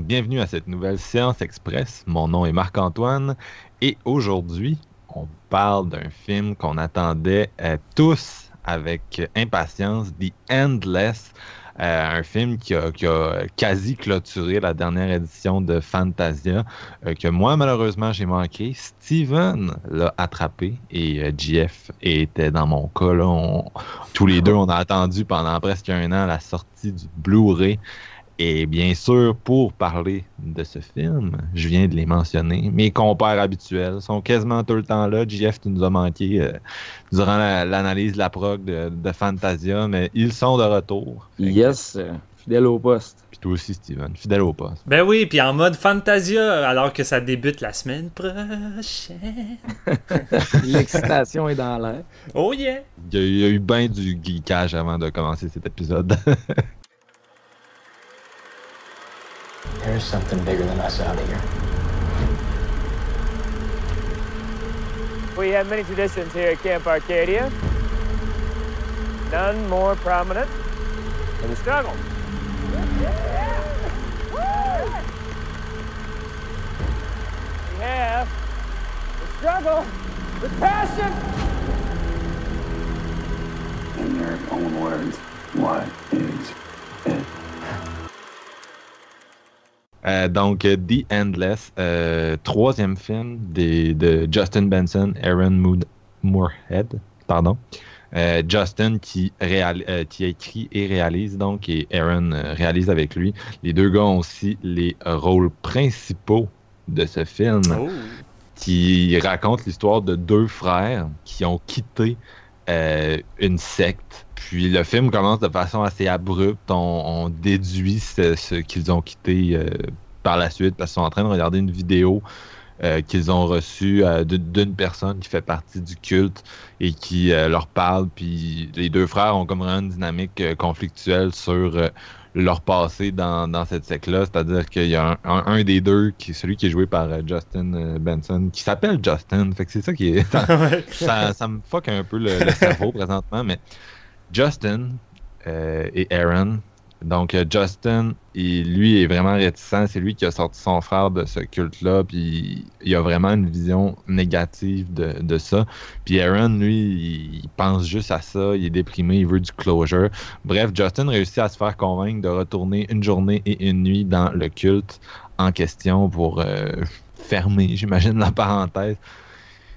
Bienvenue à cette nouvelle séance express. Mon nom est Marc-Antoine et aujourd'hui, on parle d'un film qu'on attendait euh, tous avec impatience, The Endless, euh, un film qui a, quasi clôturé la dernière édition de Fantasia, euh, que moi malheureusement j'ai manqué. Steven l'a attrapé et euh, GF était dans mon cas. Tous les deux, on a attendu pendant presque un an la sortie du Blu-ray. Et bien sûr, pour parler de ce film, je viens de les mentionner. Mes compères habituels sont quasiment tout le temps là. JF, tu nous as manqué euh, durant la- l'analyse de la prog de, de Fantasia, mais ils sont de retour. Que- Yes, fidèle au poste. Puis toi aussi, Steven, fidèle au poste. Ben oui, puis en mode Fantasia, alors que ça débute la semaine prochaine. L'excitation est dans l'air. Oh yeah! Il y a, il y a eu bien du geekage avant de commencer cet épisode. There's something bigger than us out here. We have many traditions here at Camp Arcadia. None more prominent than the struggle. We have the struggle with passion. In your own words, what is it? Euh, donc, euh, The Endless, euh, troisième film des- de Justin Benson, Aaron Mood- Moorhead, pardon. Euh, Justin qui, réal- qui écrit et réalise, donc, et Aaron réalise avec lui. Les deux gars ont aussi les rôles principaux de ce film Oh. qui raconte l'histoire de deux frères qui ont quitté une secte. Puis le film commence de façon assez abrupte. On, on déduit ce, ce qu'ils ont quitté euh, par la suite parce qu'ils sont en train de regarder une vidéo euh, qu'ils ont reçue euh, d'une personne qui fait partie du culte et qui leur parle. Puis les deux frères ont comme vraiment une dynamique conflictuelle sur leur passé dans, dans cette secte-là. C'est-à-dire qu'il y a un, un- un des deux, qui, celui qui est joué par Justin Benson, qui s'appelle Justin. Fait que c'est ça qui est. Ça me fuck un peu le, le cerveau présentement, mais Justin euh, et Aaron. Donc, euh, Justin, lui, est vraiment réticent. C'est lui qui a sorti son frère de ce culte-là, puis il a vraiment une vision négative de, ça. Puis Aaron, lui, il, il pense juste à ça, il est déprimé, il veut du closure. Bref, Justin réussit à se faire convaincre de retourner une journée et une nuit dans le culte en question pour euh, fermer, j'imagine, la parenthèse.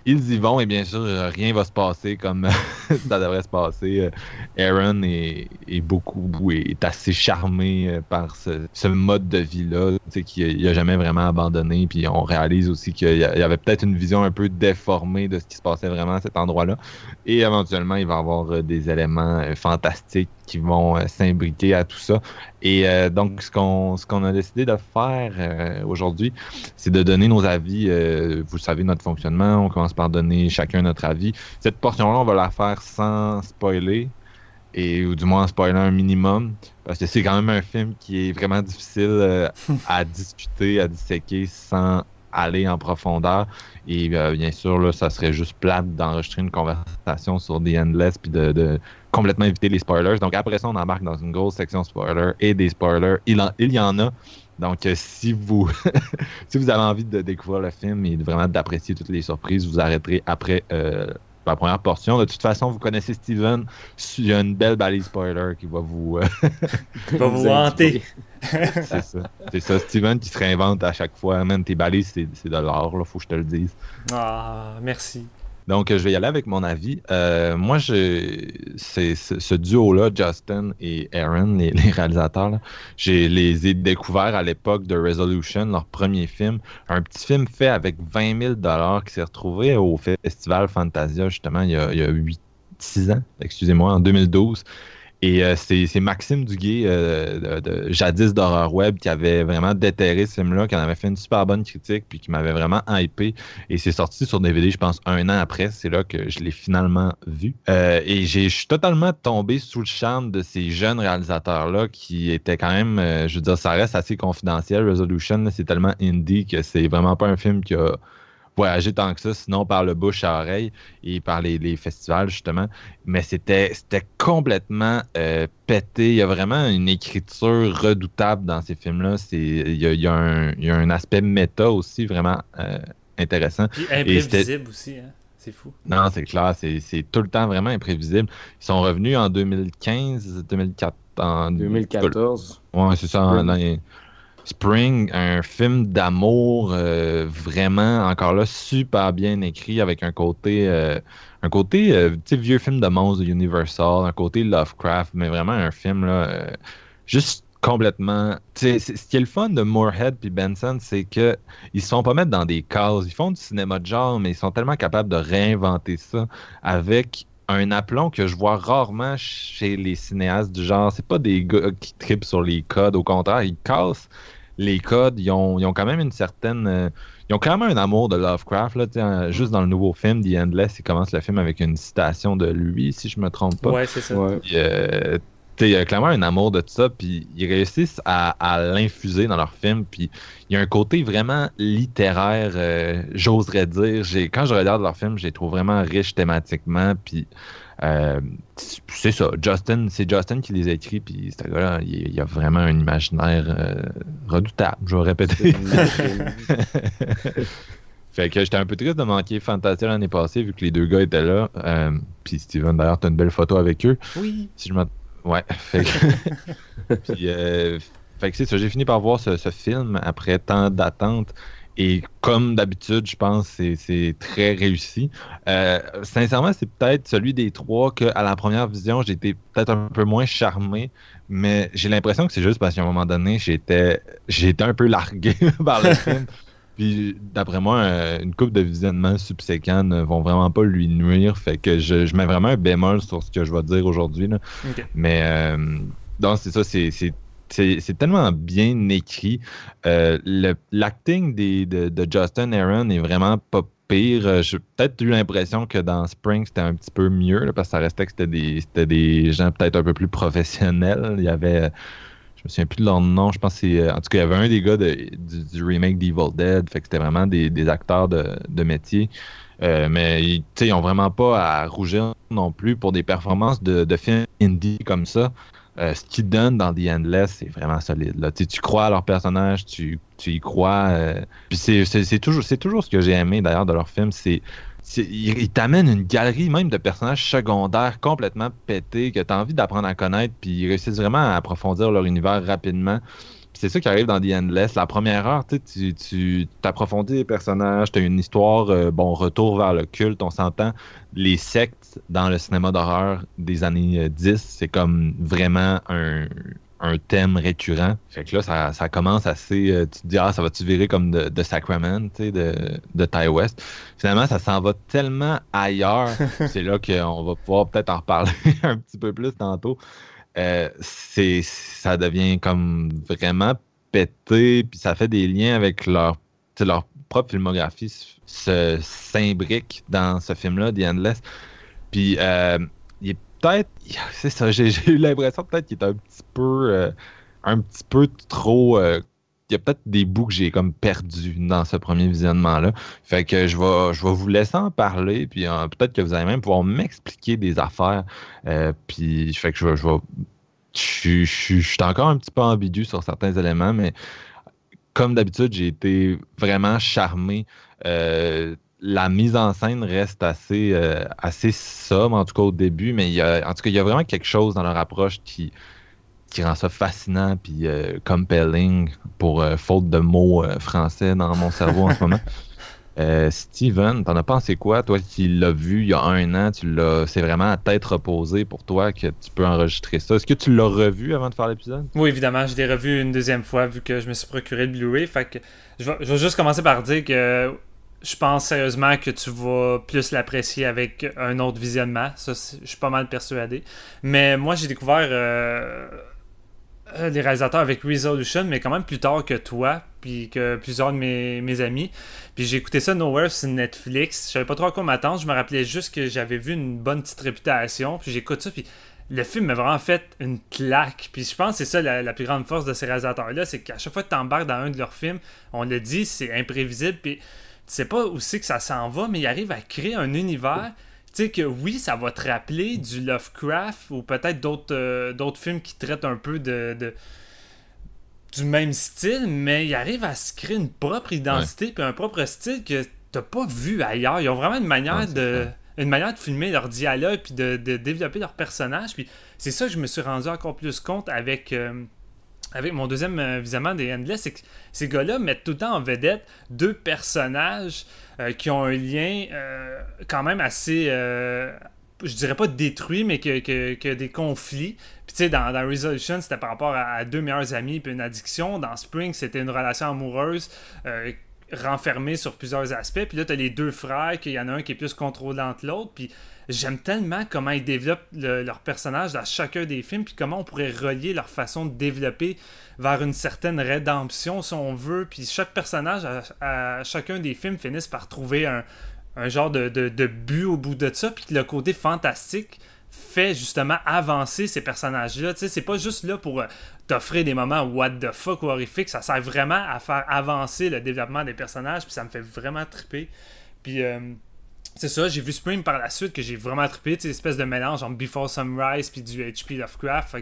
Ils y vont et bien sûr, euh, rien va se passer comme ça devrait se passer. Euh, Aaron est, est beaucoup, est assez charmé euh, par ce, mode de vie-là, qu'il n'a jamais vraiment abandonné. Puis on réalise aussi qu'il y avait peut-être une vision un peu déformée de ce qui se passait vraiment à cet endroit-là. Et éventuellement, il va y avoir euh, des éléments euh, fantastiques qui vont euh, s'imbriquer à tout ça. Et euh, donc, ce qu'on a décidé de faire euh, aujourd'hui, c'est de donner nos avis. euh, vous savez notre fonctionnement. On commence par donner chacun notre avis. Cette portion-là, on va la faire sans spoiler. Et, ou du moins en spoiler un minimum. Parce que c'est quand même un film qui est vraiment difficile euh, à discuter, à disséquer sans aller en profondeur. Et euh, bien sûr, là, ça serait juste plate d'enregistrer une conversation sur The Endless puis de, complètement éviter les spoilers. Donc après ça, on embarque dans une grosse section spoiler et des spoilers. Il, en- il y en a. Donc, euh, si vous si vous avez envie de découvrir le film et vraiment d'apprécier toutes les surprises, vous arrêterez après euh, la première portion. De toute façon, vous connaissez Steven. Il y a une belle balise spoiler qui va vous. euh, va vous hanter. c'est ça. C'est ça. Steven qui se réinvente à chaque fois. Même tes balises, c'est c'est de l'or, là, faut que je te le dise. Ah, merci. Donc, je vais y aller avec mon avis. Euh, moi, je, c'est, c'est- ce duo-là, Justin et Aaron, les, les réalisateurs, là, je les ai découverts à l'époque de Resolution, leur premier film. Un petit film fait avec 20 000 qui s'est retrouvé au Festival Fantasia, justement, il y a, il y a 8, 6 ans, excusez-moi, en 2012. Et euh, c'est Maxime Duguay, euh, jadis d'Horreur Web, qui avait vraiment déterré ce film-là, qui en avait fait une super bonne critique, puis qui m'avait vraiment hypé. Et c'est sorti sur DVD, je pense, un an après. C'est là que je l'ai finalement vu. Euh, et je suis totalement tombé sous le charme de ces jeunes réalisateurs-là qui étaient quand même, je veux dire, ça reste assez confidentiel. Resolution, c'est tellement indie que c'est vraiment pas un film qui a voyagé tant que ça, sinon par le bouche à oreille et par les, les festivals, justement. Mais c'était c'était complètement euh, pété. Il y a vraiment une écriture redoutable dans ces films-là. C'est- Il y a, il y a un, il y a un aspect méta aussi vraiment euh, intéressant. Puis imprévisible aussi, hein. C'est fou. Non, c'est clair, c'est c'est tout le temps vraiment imprévisible. Ils sont revenus en 2015, 2004, en 2014. Ouais, c'est ça. en-. Spring, un film d'amour euh, vraiment encore là super bien écrit avec un côté euh, un côté euh, vieux film de monstres de Universal, un côté Lovecraft, mais vraiment un film là euh, juste complètement ce qui est le fun de Moorhead puis Benson, c'est que ils se font pas mettre dans des cases, ils font du cinéma de genre mais ils sont tellement capables de réinventer ça avec un aplomb que je vois rarement chez les cinéastes du genre. C'est pas des gars qui tripent sur les codes, au contraire, ils cassent les codes. Ils ont, ils ont quand même une certaine. euh, ils ont quand même un amour de Lovecraft. Là, tu sais, hein, juste dans le nouveau film, The Endless, il commence le film avec une citation de lui, si je me trompe pas. Ouais, c'est ça. Ouais. Puis, euh, tu sais, il y a clairement un amour de tout ça, puis ils réussissent à, à l'infuser dans leur film, puis il y a un côté vraiment littéraire, euh, j'oserais dire. J'ai, quand je regarde leur film, je les trouve vraiment riches thématiquement, puis euh, c'est ça, Justin, c'est Justin qui les a écrits, puis ce gars-là, il, il a vraiment un imaginaire euh, redoutable, je vais répéter. Fait que j'étais un peu triste de manquer Fantasia l'année passée, vu que les deux gars étaient là. Euh, puis Steven, d'ailleurs, t'as une belle photo avec eux. Oui. Si je Ouais, fait que. Puis, euh, fait que c'est ça, j'ai fini par voir ce, ce film après tant d'attente. Et comme d'habitude, je pense que c'est- très réussi. Euh, sincèrement, c'est peut-être celui des trois que à la première vision, j'étais peut-être un peu moins charmé. Mais j'ai l'impression que c'est juste parce qu'à un moment donné, j'étais un peu largué par le film. Puis d'après moi, euh, une coupe de visionnements subséquents ne vont vraiment pas lui nuire. Fait que je, je mets vraiment un bémol sur ce que je vais dire aujourd'hui. Mais euh, donc c'est ça, c'est, c'est, tellement bien écrit. Euh, l'acting de, Justin Aaron est vraiment pas pire. Euh, J'ai peut-être eu l'impression que dans Spring, c'était un petit peu mieux, parce que ça restait que c'était des, gens peut-être un peu plus professionnels. Il y avait. Je me souviens plus de leur nom. Je pense c'est. En tout cas, il y avait un des gars du, remake d'Evil Dead. Fait c'était vraiment des, acteurs de, métier. Euh, mais ils tu sais, ils ont vraiment pas à rougir non plus pour des performances de, de films indie comme ça. Euh, ce qu'ils donnent dans The Endless, c'est vraiment solide. Là. Tu crois à leur personnage, tu, tu y crois. euh, Puis c'est, toujours, toujours ce que j'ai aimé d'ailleurs de leur film. C'est, ils t'amènent une galerie même de personnages secondaires complètement pétés que tu as envie d'apprendre à connaître. Puis ils réussissent vraiment à approfondir leur univers rapidement. C'est ça qui arrive dans The Endless. La première heure, tu t'approfondis les personnages, tu as une histoire, euh, bon, retour vers le culte, on s'entend. Les sectes dans le cinéma d'horreur des années euh, 10, c'est comme vraiment un, un thème récurrent. Fait que là, ça, ça commence assez. euh, tu te dis, ah, ça va-tu virer comme de, de Sacrament, de, de Ty West? Finalement, ça s'en va tellement ailleurs. c'est là qu'on va pouvoir peut-être en reparler un petit peu plus tantôt. Euh, ça devient comme vraiment pété, puis ça fait des liens avec leur, leur propre filmographie se- s'imbrique dans ce film-là, The Endless. Puis euh, il est peut-être, c'est ça, j'ai eu l'impression peut-être qu'il est un petit peu, euh, un petit peu trop. Il y a peut-être des bouts que j'ai comme perdu dans ce premier visionnement-là. Fait que je vais, je vais vous laisser en parler, puis euh, peut-être que vous allez même pouvoir m'expliquer des affaires. Euh, puis fait que je vais, je je suis- je suis encore un petit peu ambigu sur certains éléments, mais comme d'habitude, j'ai été vraiment charmé. Euh, la mise en scène reste assez, euh, assez sobre, en tout cas au début, mais en tout cas, il y a vraiment quelque chose dans leur approche qui, qui rend ça fascinant puis euh, compelling pour euh, faute de mots euh, français dans mon cerveau en ce moment. Steven, t'en as pensé quoi? Toi qui l'as vu il y a un an, tu l'as, c'est vraiment à tête reposée pour toi que tu peux enregistrer ça. Est-ce que tu l'as revu avant de faire l'épisode? Oui, évidemment, je l'ai revu une deuxième fois vu que je me suis procuré le Blu-ray. Fait que je vais, je vais juste commencer par dire que je pense sérieusement que tu vas plus l'apprécier avec un autre visionnement. Ça, je suis pas mal persuadé. Mais moi, j'ai découvert euh, les réalisateurs avec Resolution, mais quand même plus tard que toi, puis que plusieurs de mes, amis. Puis j'ai écouté ça Nowhere sur Netflix. Je savais pas trop à quoi m'attendre. Je me rappelais juste que j'avais vu une bonne petite réputation. Puis j'écoute ça, puis le film m'a vraiment fait une claque. Puis je pense que c'est ça la, la plus grande force de ces réalisateurs-là, c'est qu'à chaque fois que tu embarques dans un de leurs films, on le dit, c'est imprévisible. Puis tu sais pas c'est que ça s'en va, mais ils arrivent à créer un univers. Tu sais que oui, ça va te rappeler du Lovecraft ou peut-être d'autres euh, d'autres films qui traitent un peu de, de- du même style, mais ils arrivent à se créer une propre identité puis un propre style que t'as pas vu ailleurs. Ils ont vraiment une manière Ouais, de une manière de filmer leur dialogue puis de, de développer leurs personnages. Puis c'est ça que je me suis rendu encore plus compte avec euh, avec mon deuxième euh, visionnement des Endless, c'est que ces gars-là mettent tout le temps en vedette deux personnages euh, qui ont un lien euh, quand même assez, euh, je dirais pas détruit, mais que, que- que des conflits. Puis tu sais, dans, dans Resolution, c'était par rapport à, à deux meilleurs amis puis une addiction. Dans Spring, c'était une relation amoureuse. Renfermée sur plusieurs aspects. Puis là, tu as les deux frères, qu'il y en a un qui est plus contrôlant que l'autre. Puis j'aime tellement comment ils développent le- leurs personnages dans chacun des films, puis comment on pourrait relier leur façon de développer vers une certaine rédemption, si on veut. Puis chaque personnage, à, chacun des films, finissent par trouver un, genre de, de- but au bout de ça, puis le côté fantastique fait justement avancer ces personnages-là. Tu sais, c'est pas juste là pour euh, t'offrir des moments what the fuck ou horrifiques, ça sert vraiment à faire avancer le développement des personnages, puis ça me fait vraiment triper. Puis euh, c'est ça, j'ai vu Spring par la suite que j'ai vraiment trippé, tu espèce de mélange entre Before Sunrise puis du HP Lovecraft.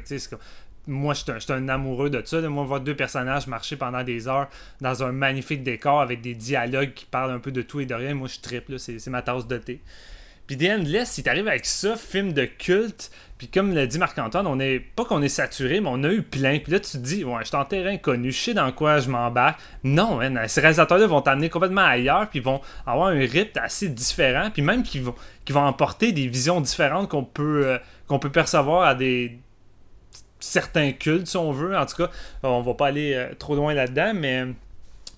Moi, je suis un- amoureux de ça. Moi, voir deux personnages marcher pendant des heures dans un magnifique décor avec des dialogues qui parlent un peu de tout et de rien, moi, je trippe. c'est ma tasse de thé. Puis The Endless, si t'arrives avec ça, film de culte, puis comme l'a dit Marc-Antoine, on est pas qu'on est saturé, mais on a eu plein. Puis là, tu te dis, ouais, je suis en terrain connu, je sais dans quoi je m'embarque. Non, ces réalisateurs-là vont t'amener complètement ailleurs, puis vont avoir un rythme assez différent, puis même qu'ils vont, qu'ils vont emporter des visions différentes qu'on peut, euh, qu'on peut percevoir à des certains cultes, si on veut. En tout cas, on va pas aller euh, trop loin là-dedans, mais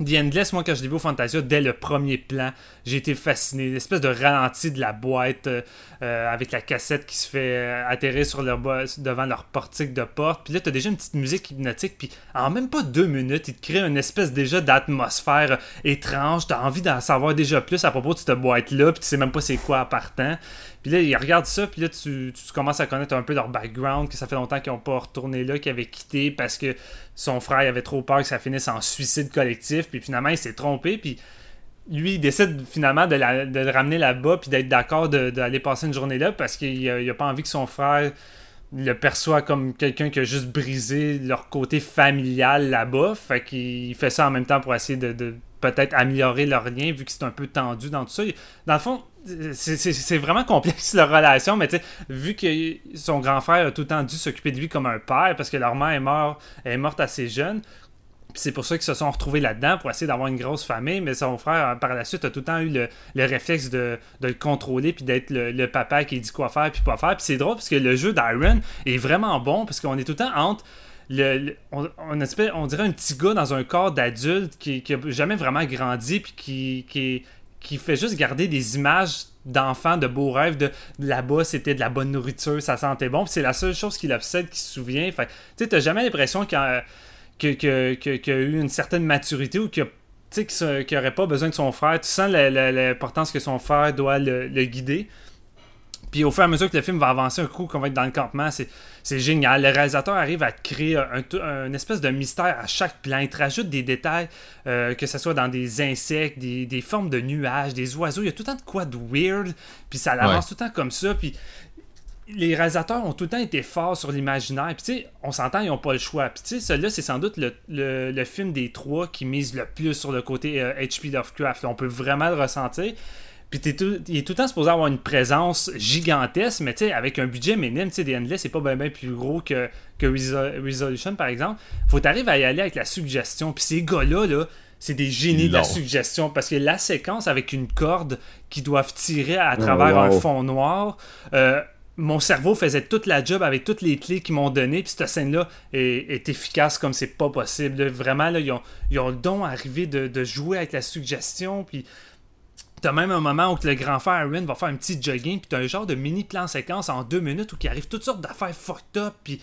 The Endless, moi, quand je l'ai vu au Fantasia, dès le premier plan, j'ai été fasciné. L'espèce de ralenti de la boîte euh, euh, avec la cassette qui se fait euh, atterrir sur leur devant leur portique de porte. Puis là, t'as déjà une petite musique hypnotique. Puis en même pas deux minutes, il te crée une espèce déjà d'atmosphère étrange. T'as envie d'en savoir déjà plus à propos de cette boîte-là. Puis tu sais même pas c'est quoi partant. Puis là, ils regardent ça, puis là, tu, commences à connaître un peu leur background, que ça fait longtemps qu'ils n'ont pas retourné là, qu'ils avaient quitté parce que son frère avait trop peur que ça finisse en suicide collectif, puis finalement, il s'est trompé, puis lui, il décide finalement de, le ramener là-bas, puis d'être d'accord d'aller passer une journée là, parce qu'il a, il a pas envie que son frère le perçoit comme quelqu'un qui a juste brisé leur côté familial là-bas, fait qu'il fait ça en même temps pour essayer de peut-être améliorer leur lien, vu que c'est un peu tendu dans tout ça. Dans le fond, c'est- vraiment complexe leur relation, mais tu sais, vu que son grand frère a tout le temps dû s'occuper de lui comme un père parce que leur mère est, mort, morte assez jeune. C'est pour ça qu'ils se sont retrouvés là-dedans pour essayer d'avoir une grosse famille. Mais son frère, par la suite, a tout le temps eu le, le réflexe de, le contrôler puis d'être le, papa qui dit quoi faire puis quoi faire. Puis c'est drôle parce que le jeu d'Iron est vraiment bon parce qu'on est tout le temps entre. Le, on, dirait un petit gars dans un corps d'adulte qui, qui jamais vraiment grandi puis qui, qui, qui fait juste garder des images d'enfants, de beaux rêves, de là-bas c'était de la bonne nourriture, ça sentait bon, c'est la seule chose qui l'obsède, qui se souvient. Fait tu t'as jamais l'impression qu'il a, eu une certaine maturité ou qu'il y a- tu sais, qu'il se- qu'il aurait pas besoin de son frère. Tu sens l'importance que son frère doit le guider. Puis au fur et à mesure que le film va avancer, un coup qu'on va être dans le campement, c'est, c'est génial. Le réalisateur arrive à créer un, un- une espèce de mystère à chaque plan. Il te rajoute des détails, euh, que ce soit dans des insectes, des, des formes de nuages, des oiseaux. Il y a tout le temps de quoi de weird. Puis ça avance tout le temps comme ça. Puis les réalisateurs ont tout le temps été forts sur l'imaginaire. Puis tu sais, on s'entend, ils n'ont pas le choix. Puis tu sais, celui-là, c'est sans doute le, le- le film des trois qui mise le plus sur le côté euh, H.P. Lovecraft. Là, on peut vraiment le ressentir. Puis t'es tout, il est tout le temps supposé avoir une présence gigantesque, mais tu sais, avec un budget minime, tu sais, des Endless, c'est pas bien plus gros que, que Resol- Resolution, par exemple. Faut t'arriver à y aller avec la suggestion. Puis ces gars-là, là, c'est des génies de la suggestion parce que la séquence avec une corde qui doivent tirer à travers un wow. fond noir. euh, mon cerveau faisait toute la job avec toutes les clés qu'ils m'ont données. Puis cette scène-là est, est efficace comme c'est pas possible. Vraiment, là, ils, ont, ils ont le don arrivé de, de jouer avec la suggestion. Puis T'as même un moment où le grand frère Aaron va faire un petit jogging, puis t'as un genre de mini plan séquence en deux minutes où il arrive toutes sortes d'affaires fucked up, puis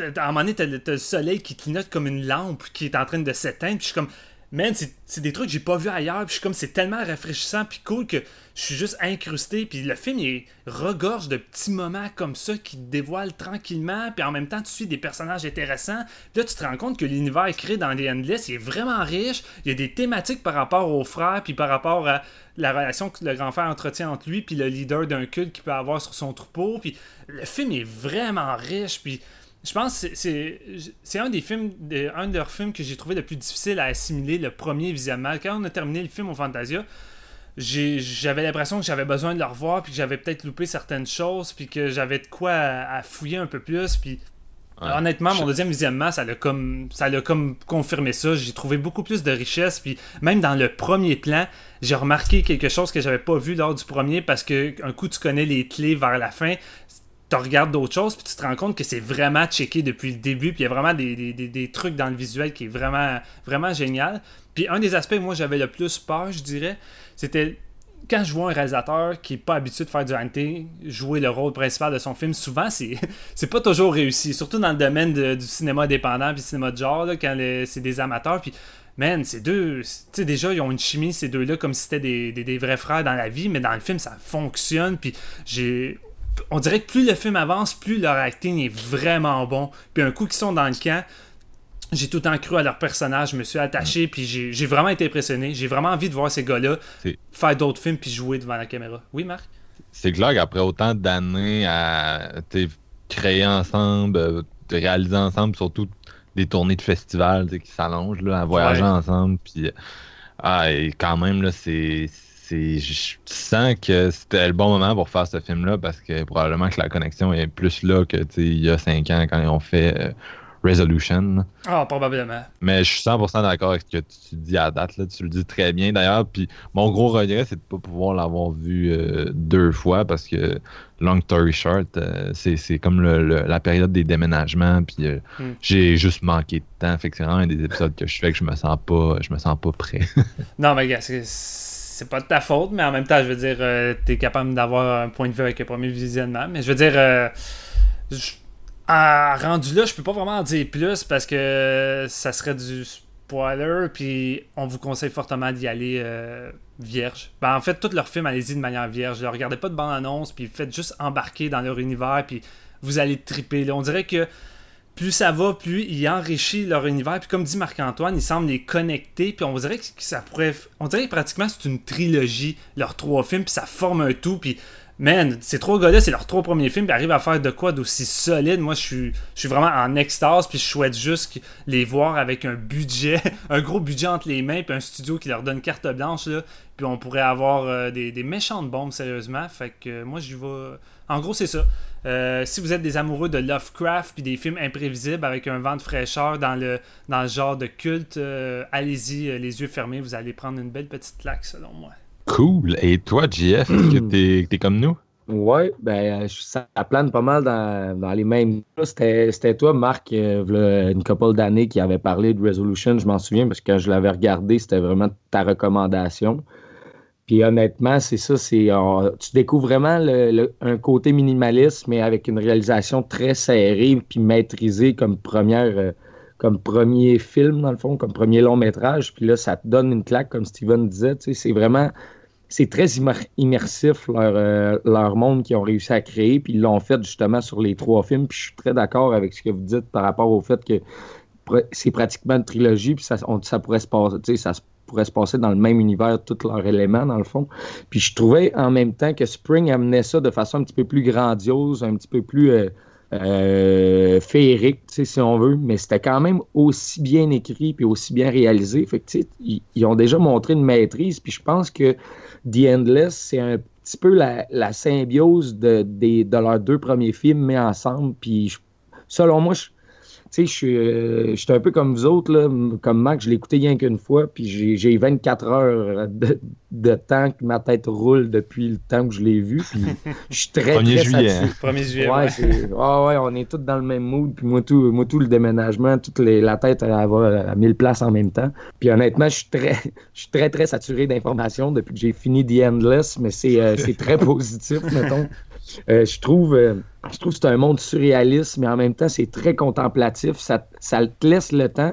à un moment donné, t'as le, le soleil qui clignote comme une lampe qui est en train de s'éteindre, puis je suis comme, man, c'est des trucs que j'ai pas vu ailleurs, puis je suis comme, c'est tellement rafraîchissant, puis cool que je suis juste incrusté, puis le film, il regorge de petits moments comme ça qui te dévoilent tranquillement, puis en même temps, tu suis des personnages intéressants, là, tu te rends compte que l'univers créé dans les Endless, il est vraiment riche, il y a des thématiques par rapport aux frères, puis par rapport à la relation que le grand frère entretient entre lui, puis le leader d'un culte qu'il peut avoir sur son troupeau, puis le film est vraiment riche, puis je pense que c'est- un des films, de- un de leurs films que j'ai trouvé le plus difficile à assimiler le premier visionnement. Quand on a terminé le film au Fantasia, j'ai- j'avais l'impression que j'avais besoin de le revoir, puis que j'avais peut-être loupé certaines choses, puis que j'avais de quoi à, à fouiller un peu plus, puis Ouais. honnêtement, mon deuxième visionnement, ça l'a comme, ça l'a comme confirmé ça. J'ai trouvé beaucoup plus de richesse, puis même dans le premier plan, j'ai remarqué quelque chose que j'avais pas vu lors du premier, parce que un coup tu connais les clés vers la fin, tu regardes d'autres choses, puis tu te rends compte que c'est vraiment checké depuis le début, puis il y a vraiment des, des- des- trucs dans le visuel qui est vraiment, vraiment génial. Puis un des aspects, moi, j'avais le plus peur, je dirais, c'était quand je vois un réalisateur qui est pas habitué de faire du hunting, jouer le rôle principal de son film, souvent, c'est c'est pas toujours réussi. Surtout dans le domaine du cinéma indépendant, puis cinéma de genre, là, quand c'est des amateurs, puis Man, ces deux, tu sais, déjà, ils ont une chimie, ces deux-là, comme si c'était des, des- des vrais frères dans la vie, mais dans le film, ça fonctionne. Puis j'ai. On dirait que plus le film avance, plus leur acting est vraiment bon. Puis un coup qu'ils sont dans le camp, j'ai tout le temps cru à leur personnage, je me suis attaché, puis j'ai vraiment été impressionné. J'ai vraiment envie de voir ces gars-là faire d'autres films puis jouer devant la caméra. Oui, Marc? C'est clair qu'après autant d'années à créer ensemble, euh, de réaliser ensemble, surtout des tournées de festivals qui s'allongent, à voyager Ouais. ensemble, puis euh, ah, et quand même, là, c'est. Je sens que c'était le bon moment pour faire ce film-là parce que probablement que la connexion est plus là que il y a cinq ans quand ils ont fait euh, Resolution. Ah, probablement. Mais je suis 100% d'accord avec ce que tu dis à date. Là. Tu le dis très bien d'ailleurs. Puis mon gros regret, c'est de ne pas pouvoir l'avoir vu euh, deux fois parce que Long Story Short, euh, c'est comme le- le- la période des déménagements. Puis euh, Hmm. j'ai juste manqué de temps. Fait que c'est vraiment un des épisodes que je fais que je me sens pas, je me sens pas prêt. Non, mais gars, c'est- c'est pas de ta faute, mais en même temps, je veux dire, euh, t'es capable d'avoir un point de vue avec le premier visionnement. Mais je veux dire, euh, à- rendu là, je peux pas vraiment en dire plus parce que ça serait du spoiler, puis on vous conseille fortement d'y aller euh, vierge. Ben, en fait, tous leurs films, allez-y de manière vierge. Ne regardez pas de bande-annonce, puis faites juste embarquer dans leur univers, puis vous allez triper. là. On dirait que plus ça va, plus il enrichit leur univers. Puis comme dit Marc-Antoine, il semble les connecter. Puis on dirait que ça pourrait. On dirait que pratiquement c'est une trilogie, leurs trois films, puis ça forme un tout. Puis man, ces trois gars-là, c'est leurs trois premiers films, puis arrivent à faire de quoi d'aussi solide. Moi, je suis, vraiment en extase, puis je souhaite juste les voir avec un budget, un gros budget entre les mains, puis un studio qui leur donne carte blanche, là. Puis on pourrait avoir euh, des, méchantes bombes, sérieusement. Fait que moi, j'y vais. En gros, c'est ça. Euh, si vous êtes des amoureux de Lovecraft puis des films imprévisibles avec un vent de fraîcheur dans le, dans le genre de culte, euh, allez-y, les yeux fermés, vous allez prendre une belle petite claque selon moi. Cool. Et toi, JF, est-ce que t'es es comme nous? Ouais, ben, ça plane pas mal dans, dans les mêmes. C'était toi, Marc, euh, une couple d'années qui avait parlé de Resolution. Je m'en souviens parce que quand je l'avais regardé, c'était vraiment ta recommandation. Puis honnêtement, c'est ça, c'est euh, tu découvres vraiment le- le- un côté minimaliste, mais avec une réalisation très serrée puis maîtrisée comme première, euh, comme premier film dans le fond, comme premier long métrage. Puis là, ça te donne une claque, comme Steven disait. C'est vraiment c'est très immer- immersif leur, euh, leur monde qu'ils ont réussi à créer, puis ils l'ont fait justement sur les trois films. Puis je suis très d'accord avec ce que vous dites par rapport au fait que c'est pratiquement une trilogie, puis ça, on- ça pourrait se passer, pourrait se passer dans le même univers, tous leurs éléments, dans le fond. Puis je trouvais en même temps que Spring amenait ça de façon un petit peu plus grandiose, un petit peu plus euh, euh, féerique, si on veut, mais c'était quand même aussi bien écrit puis aussi bien réalisé. Fait que, ils, ont déjà montré une maîtrise, puis je pense que The Endless, c'est un petit peu la, symbiose de, de leurs deux premiers films mis ensemble. Puis selon moi, je- sais, je suis euh, un peu comme vous autres, là, comme Mac, je l'ai écouté rien qu'une fois, puis j'ai j'ai 24 heures de, de temps que ma tête roule depuis le temps que je l'ai vu, puis je suis très, 1er très juillet, satisfait. 1er juillet. Ouais, ouais. ah on est tous dans le même mood. Puis moi, tout, moi, tout le déménagement, toute les- la tête, elle va à 1000 places en même temps. Puis honnêtement, je suis très, je suis très, très saturé d'informations depuis que j'ai fini The Endless, mais c'est euh, c'est très positif, mettons. Euh, je trouve, euh, je trouve que c'est un monde surréaliste, mais en même temps, c'est très contemplatif. Ça, ça te laisse le temps,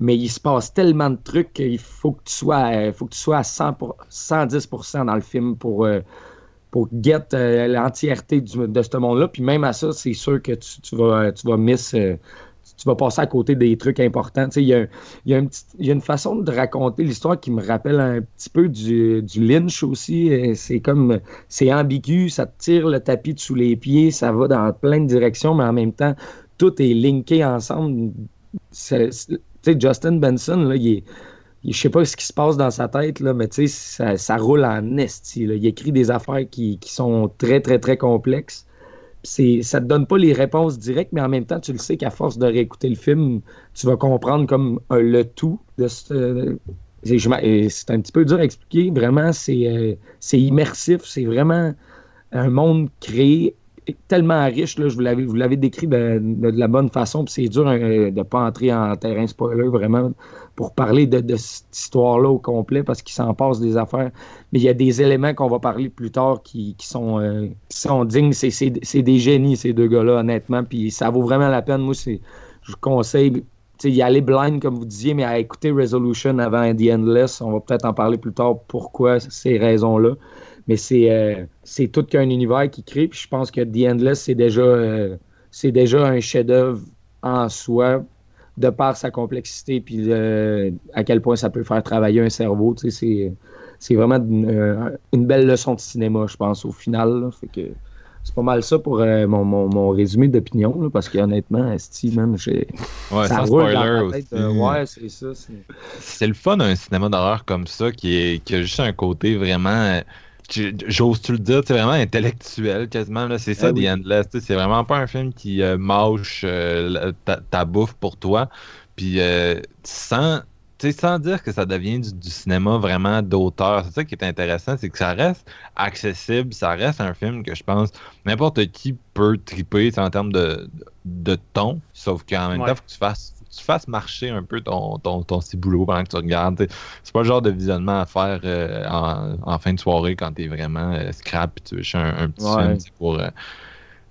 mais il se passe tellement de trucs qu'il faut que tu sois, euh, faut que tu sois à 100 pour- 110% dans le film pour, pour get l'entièreté de ce monde-là. Puis même à ça, c'est sûr que tu, tu vas, tu vas miss, tu vas passer à côté des trucs importants. Il y, a, y a y a une façon de raconter l'histoire qui me rappelle un petit peu du, du Lynch aussi. C'est comme, c'est ambigu, ça te tire le tapis sous les pieds, ça va dans plein de directions, mais en même temps, tout est linké ensemble. Tu sais, Justin Benson, là, il je sais pas ce qui se passe dans sa tête, là, mais ça, ça roule en esti. Il écrit des affaires qui, qui sont très, très, très complexes. C'est, ça te donne pas les réponses directes, mais en même temps, tu le sais qu'à force de réécouter le film, tu vas comprendre comme le tout de ce. c'est, un petit peu dur à expliquer. Vraiment, c'est, euh, c'est immersif. C'est vraiment un monde créé tellement riche. Là, je vous l'avais, vous l'avez décrit de la bonne façon. Puis c'est dur euh, de ne pas entrer en terrain spoiler vraiment pour parler de, cette histoire-là au complet parce qu'il s'en passe des affaires. Mais il y a des éléments qu'on va parler plus tard qui, euh, sont dignes. C'est, des génies, ces deux gars-là, honnêtement. Puis ça vaut vraiment la peine. Moi, je vous conseille y aller blind, comme vous disiez, mais à écouter Resolution avant The Endless. On va peut-être en parler plus tard pourquoi ces raisons-là. Mais c'est, euh, tout qu'un univers qui crée. Puis je pense que The Endless, c'est déjà, euh, c'est déjà un chef-d'œuvre en soi, de par sa complexité, puis euh, à quel point ça peut faire travailler un cerveau. Tu sais, c'est, c'est vraiment une, euh, une belle leçon de cinéma, je pense, au final. là. Fait que c'est pas mal ça pour euh, mon, mon, mon résumé d'opinion, là, parce qu'honnêtement, Esti, même, j'ai. Ouais, ça sans roule spoiler dans ma aussi. euh, ouais, c'est ça. c'est- C'est le fun d'un cinéma d'horreur comme ça qui, est, qui a juste un côté vraiment. J'ose-tu le dire, c'est vraiment intellectuel quasiment. là. C'est ça, Ah The oui. Endless. tu sais, C'est vraiment pas un film qui euh, mâche euh, ta, ta bouffe pour toi. Puis euh, sans, sans dire que ça devient du, du cinéma vraiment d'auteur. C'est ça qui est intéressant, c'est que ça reste accessible. Ça reste un film que je pense n'importe qui peut triper en termes de, de ton. Sauf qu'en même Ouais. temps, faut que tu fasses tu fasses marcher un peu ton, ton, ton petit boulot pendant que tu regardes. C'est pas le genre de visionnement à faire euh, en, en fin de soirée quand t'es vraiment euh, scrap et tu veux un, un petit Ouais. film pour, euh,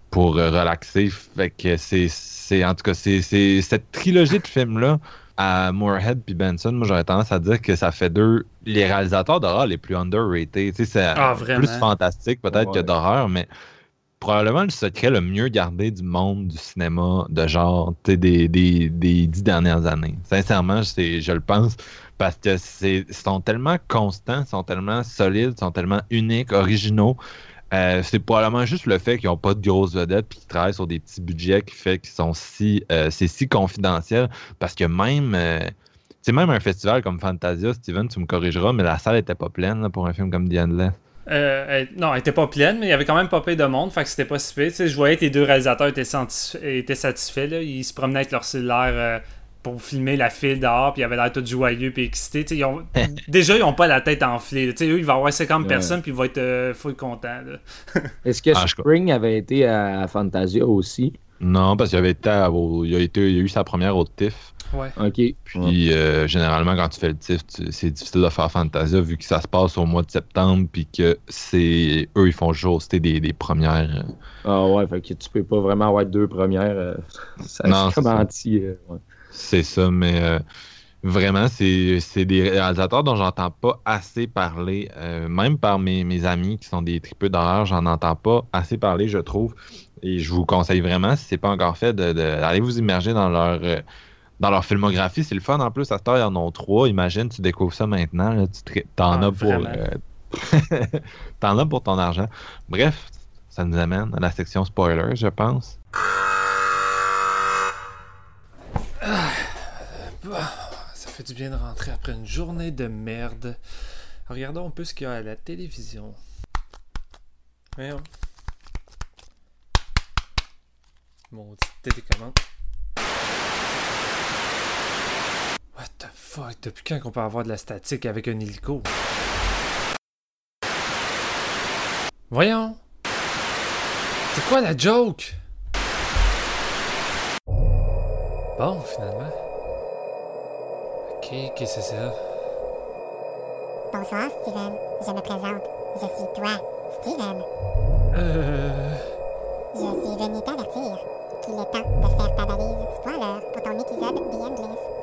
pour euh, relaxer. Fait que c'est, c'est en tout cas, c'est, c'est cette trilogie de films-là à Moorhead puis Benson, moi j'aurais tendance à dire que ça fait deux les réalisateurs d'horreur les plus underrated. C'est Ah, plus fantastique peut-être que d'horreur, mais probablement le secret le mieux gardé du monde du cinéma de genre des, des, des dix dernières années. Sincèrement, je le pense parce que c'est sont tellement constants, sont tellement solides, sont tellement uniques, originaux. Euh, c'est probablement juste le fait qu'ils n'ont pas de grosses vedettes et qu'ils travaillent sur des petits budgets qui fait qu'ils sont si euh, c'est si confidentiel parce que même euh, même un festival comme Fantasia, Steven, tu me corrigeras, mais la salle était pas pleine pour un film comme The. Euh, elle- non, elle était pas pleine, mais il y avait quand même pas peu de monde, fait que c'était pas si pire. Tu sais, je voyais que les deux réalisateurs étaient, satisf- étaient satisfaits. Là. Ils se promenaient avec leur cellulaire euh, pour filmer la file dehors, puis ils avaient l'air tout joyeux puis excités. Tu sais, ils ont- Déjà, ils ont pas la tête enflée. là. Tu sais, eux, il va y avoir 50 Ouais. personnes, puis ils vont être euh, full contents. Est-ce que Ah, je- Spring avait été à Fantasia aussi? Non, parce qu'il avait été à- au- il, a été, il a eu sa première au TIFF. Ouais. OK. Puis euh, généralement, quand tu fais le TIFF, tu- c'est difficile de faire Fantasia vu que ça se passe au mois de septembre puis que c'est eux, ils font juste hoster des, des premières. euh, Ah ouais, fait que tu peux pas vraiment avoir deux premières. euh, ça Non, c'est ça. anti. euh, ouais. C'est ça, mais euh, vraiment, c'est c'est des réalisateurs dont j'entends pas assez parler. euh, même par mes, mes amis qui sont des tripeux d'horreur, j'en entends pas assez parler, je trouve. Et je vous conseille vraiment, si c'est pas encore fait, de- de- d'aller vous immerger dans leur euh, dans leur filmographie. C'est le fun en plus. À cette heure, ils en ont trois. Imagine, tu découvres ça maintenant. là, tu te- t'en Ah, as pour euh, t'en as pour ton argent. Bref, ça nous amène à la section spoiler, je pense. Ça fait du bien de rentrer après une journée de merde. Regardons un peu ce qu'il y a à la télévision. Voyons. Mon télécommande. What the fuck? Depuis quand qu'on peut avoir de la statique avec un hélico? Voyons! C'est quoi la joke? Bon, finalement. Ok, qu'est-ce que c'est ça? Bonsoir, Steven. Je me présente. Je suis toi, Steven. Euh. Je suis venu t'avertir qu'il est temps de faire ta valise spoiler pour ton épisode The Endless.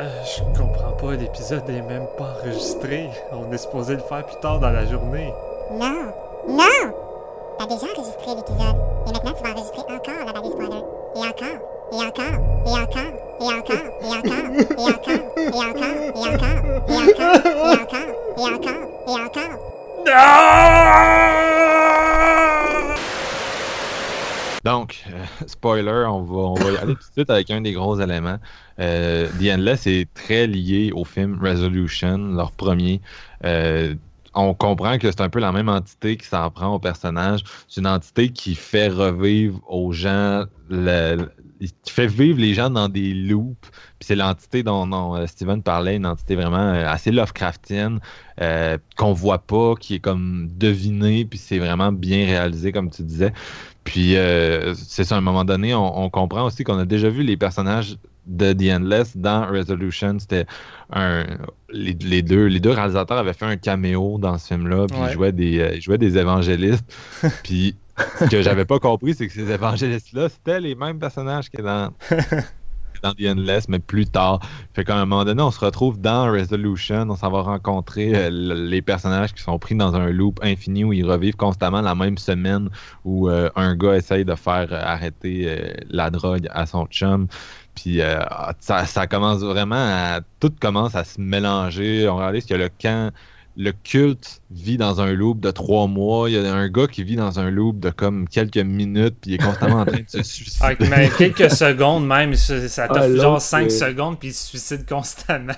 Euh, je comprends pas, l'épisode est même pas enregistré. On est supposé le faire plus tard dans la journée. Non! Non! T'as déjà enregistré l'épisode. Et maintenant, tu vas enregistrer encore la valise spoiler. Et encore. Et encore. Et encore. Et encore. Et encore. Et encore. Et encore. Et encore. Et encore. Et encore. Et encore. Et encore. Donc, on va, y aller tout de suite avec un des gros éléments. Euh, The Endless est très lié au film Resolution, leur premier. Euh, on comprend que c'est un peu la même entité qui s'en prend au personnage. C'est une entité qui fait revivre aux gens, qui fait vivre les gens dans des loops. Puis c'est l'entité dont, dont, euh, Steven parlait, une entité vraiment euh, assez Lovecraftienne, euh, qu'on voit pas, qui est comme devinée, puis c'est vraiment bien réalisé, comme tu disais. Puis euh, c'est ça, à un moment donné, on, on comprend aussi qu'on a déjà vu les personnages de The Endless dans Resolution. C'était un. Les, les deux, les deux réalisateurs avaient fait un caméo dans ce film-là, puis Ouais. ils, jouaient des, euh, ils jouaient des évangélistes. puis ce que j'avais pas compris, c'est que ces évangélistes-là, c'était les mêmes personnages que dans. dans The Endless, mais plus tard. Fait qu'à un moment donné, on se retrouve dans Resolution, on s'en va rencontrer euh, le- les personnages qui sont pris dans un loop infini où ils revivent constamment la même semaine où euh, un gars essaye de faire euh, arrêter la drogue à son chum. Puis ça, ça commence vraiment à. Tout commence à se mélanger. On réalise que le camp. Le culte vit dans un loop de trois mois. Il y a un gars qui vit dans un loop de comme quelques minutes, puis il est constamment en train de se suicider. Ah, mais quelques secondes même, ça, Ah, t'offre l'autre, genre 5 c'est- secondes puis il se suicide constamment.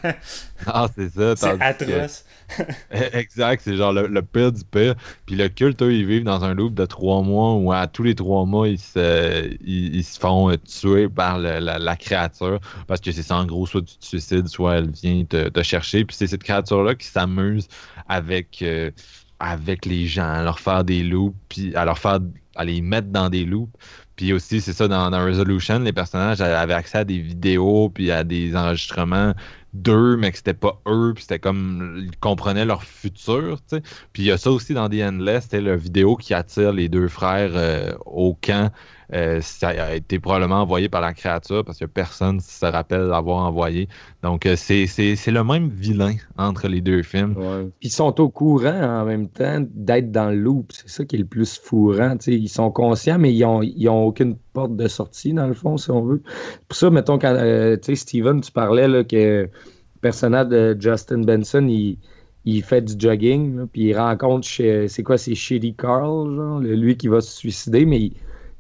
Ah, c'est ça. C'est atroce. Exact, c'est genre le, le pire du pire. Puis le culte, eux, ils vivent dans un loop de trois mois où à tous les trois mois, ils se, ils, se font tuer par la, créature. Parce que c'est ça, en gros, soit tu te suicides, soit elle vient te, te chercher. Puis c'est cette créature-là qui s'amuse avec, euh, avec les gens, à leur faire des loops, puis à leur faire à les mettre dans des loops. Puis aussi, c'est ça, dans, dans Resolution, les personnages avaient accès à des vidéos, puis à des enregistrements d'eux, mais que c'était pas eux, puis c'était comme ils comprenaient leur futur, tu sais. Puis il y a ça aussi dans The Endless, c'était la vidéo qui attire les deux frères euh, au camp. Euh, ça a été probablement envoyé par la créature parce que personne se rappelle l'avoir envoyé. Donc euh, c'est c'est- c'est le même vilain entre les deux films. Ouais. Puis ils sont au courant en même temps d'être dans le loop. C'est ça qui est le plus fourrant. Ils sont conscients, mais ils n'ont ils ont aucune porte de sortie, dans le fond, si on veut. Pour ça, mettons, quand euh, Steven, tu parlais là, que le personnage de Justin Benson, il, il fait du jogging, puis il rencontre chez- c'est quoi, c'est Shitty Carl, genre, le- lui qui va se suicider, mais il,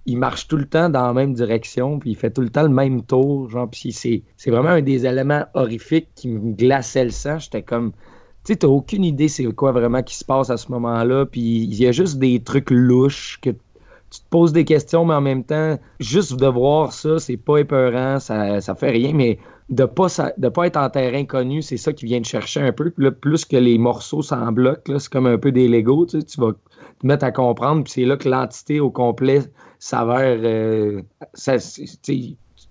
il marche tout le temps dans la même direction, puis il fait tout le temps le même tour, genre, puis c'est c'est vraiment un des éléments horrifiques qui me glaçait le sang. J'étais comme, tu sais, t'as aucune idée c'est quoi vraiment qui se passe à ce moment-là, puis il y a juste des trucs louches que tu te poses des questions, mais en même temps, juste de voir ça, c'est pas épeurant, ça, ça fait rien, mais de pas, de pas être en terrain connu, c'est ça qui vient te chercher un peu. Puis là, plus que les morceaux s'en bloquent, c'est comme un peu des Legos, tu tu vas te mettre à comprendre, puis c'est là que l'entité au complet s'avère. euh,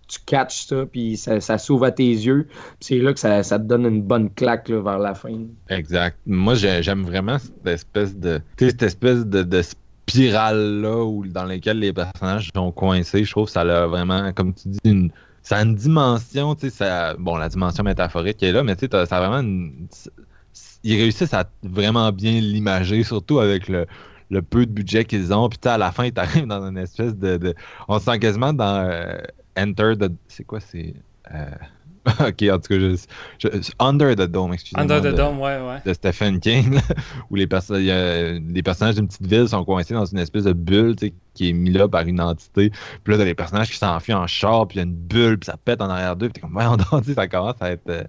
tu catches ça, puis ça, s'ouvre à tes yeux, c'est là que ça, te donne une bonne claque vers la fin. Exact. Moi, j'ai- j'aime vraiment cette espèce de. Cette espèce de, spirale-là où, dans laquelle les personnages sont coincés. Je trouve que ça a vraiment, comme tu dis, une. Ça a une dimension, tu sais, ça- bon, la dimension métaphorique est là, mais tu sais, ça a vraiment une. Ils réussissent à vraiment bien l'imager, surtout avec le, le peu de budget qu'ils ont. Puis à la fin, t'arrives dans une espèce de, de- On se sent quasiment dans euh, Enter the. C'est quoi, c'est. euh, ok, en tout cas, je, je- Under the Dome, excusez-moi. Under the de- Dome, ouais, ouais. de Stephen King, là, où les, perso- a- les personnages d'une petite ville sont coincés dans une espèce de bulle tu sais, qui est mise là par une entité. Puis là, t'as les personnages qui s'enfuient en char, puis il y a une bulle, puis ça pète en arrière d'eux. Puis t'es comme, donc, tu sais, ça commence à être. euh,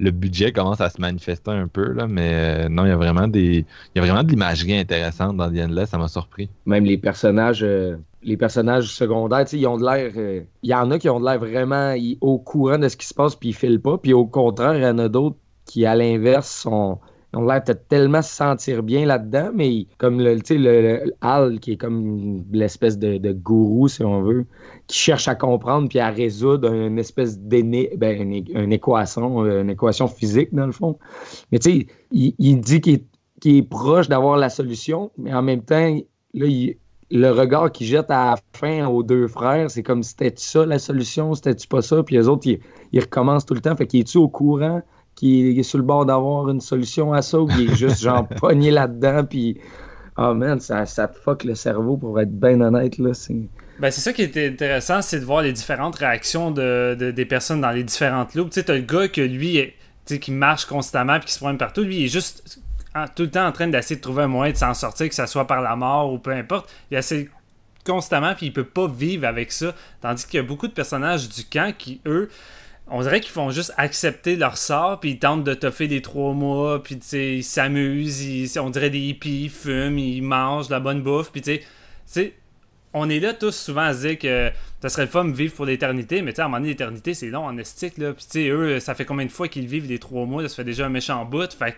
le budget commence à se manifester un peu, là, mais euh, non, il y a vraiment des. Il y a vraiment de l'imagerie intéressante dans The Endless, ça m'a surpris. Même les personnages, euh, les personnages secondaires, ils ont de l'air. euh, Il y en a qui ont de l'air vraiment au courant de ce qui se passe, puis ils filent pas. Puis au contraire, il y en a d'autres qui, à l'inverse, sont. Ils ont l'air tellement se sentir bien là-dedans, mais comme le, le, le Hal, qui est comme l'espèce de, gourou, si on veut, qui cherche à comprendre puis à résoudre une espèce d'éné, ben, euh, une équation physique, dans le fond. Mais tu sais, il, dit qu'il est, proche d'avoir la solution, mais en même temps, là, le regard qu'il jette à la fin aux deux frères, c'est comme c'était ça la solution, c'était-tu pas ça? Puis les autres, ils, recommencent tout le temps. Fait qu'il est-tu au courant? Qu'il est sur le bord d'avoir une solution à ça ou il est juste genre pogné là-dedans? Puis, oh man, ça, ça te fuck le cerveau pour être bien honnête. Là, c'est... Ben, c'est ça qui est intéressant, c'est de voir les différentes réactions de, de- des personnes dans les différentes loops. Tu sais, t'as le gars que lui, qui marche constamment puis qui se promène partout, lui, il est juste en- tout le temps en train d'essayer de trouver un moyen de s'en sortir, que ce soit par la mort ou peu importe. Il essaie constamment puis il peut pas vivre avec ça. Tandis qu'il y a beaucoup de personnages du camp qui, eux, on dirait qu'ils font juste accepter leur sort, puis ils tentent de toffer les trois mois, puis tu sais, ils s'amusent, on dirait des hippies, ils fument, ils mangent de la bonne bouffe, puis tu sais, on est là tous souvent à dire que ça serait le fun vivre pour l'éternité, mais tu sais, à un moment donné, l'éternité, c'est long en estique, là. Puis tu sais, eux, ça fait combien de fois qu'ils vivent les trois mois, ça fait déjà un méchant bout. Fait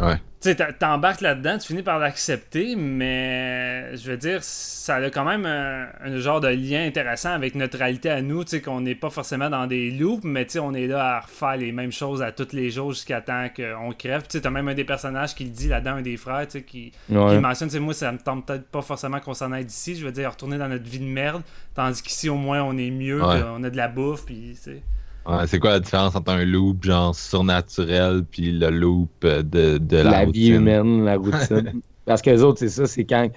Ouais. tu sais, t'embarques là-dedans, tu finis par l'accepter, mais je veux dire, ça a quand même un, un genre de lien intéressant avec notre réalité à nous, tu sais, qu'on n'est pas forcément dans des loops, mais tu sais, on est là à refaire les mêmes choses à tous les jours jusqu'à temps qu'on crève. Tu sais, t'as même un des personnages qui le dit là-dedans, un des frères, tu sais, qui, qui mentionne, tu sais, moi, ça me tente peut-être pas forcément qu'on s'en aille d'ici, je veux dire, retourner dans notre vie de merde, tandis qu'ici, au moins, on est mieux, Ouais. on a de la bouffe, puis, tu sais. Ouais, c'est quoi la différence entre un loop genre surnaturel puis le loop euh, de, de la, la, vie humaine, la routine. Parce que les autres, c'est ça, c'est quand.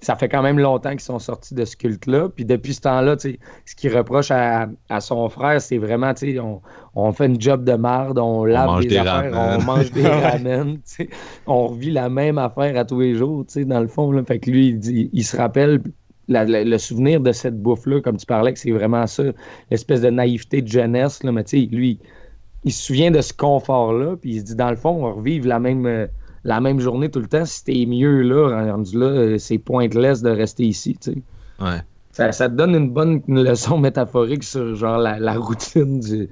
Ça fait quand même longtemps qu'ils sont sortis de ce culte-là. Puis depuis ce temps-là, ce qu'il reproche à, à son frère, c'est vraiment, tu sais, on, on fait une job de marde, on lave des, des affaires, ramen. on mange des ramen. On revit la même affaire à tous les jours, tu sais, dans le fond. Là. Fait que lui, il, dit- il se rappelle la- la- le souvenir de cette bouffe-là, comme tu parlais, que c'est vraiment ça, l'espèce de naïveté de jeunesse, là. Mais tu sais, lui, il se souvient de ce confort-là, puis il se dit, dans le fond, on revive la même, euh, la même journée tout le temps. Si t'es mieux là, rendu là, euh, c'est pointless de rester ici, tu sais. Ouais. Ça, ça te donne une bonne leçon métaphorique sur, genre, la, la routine du,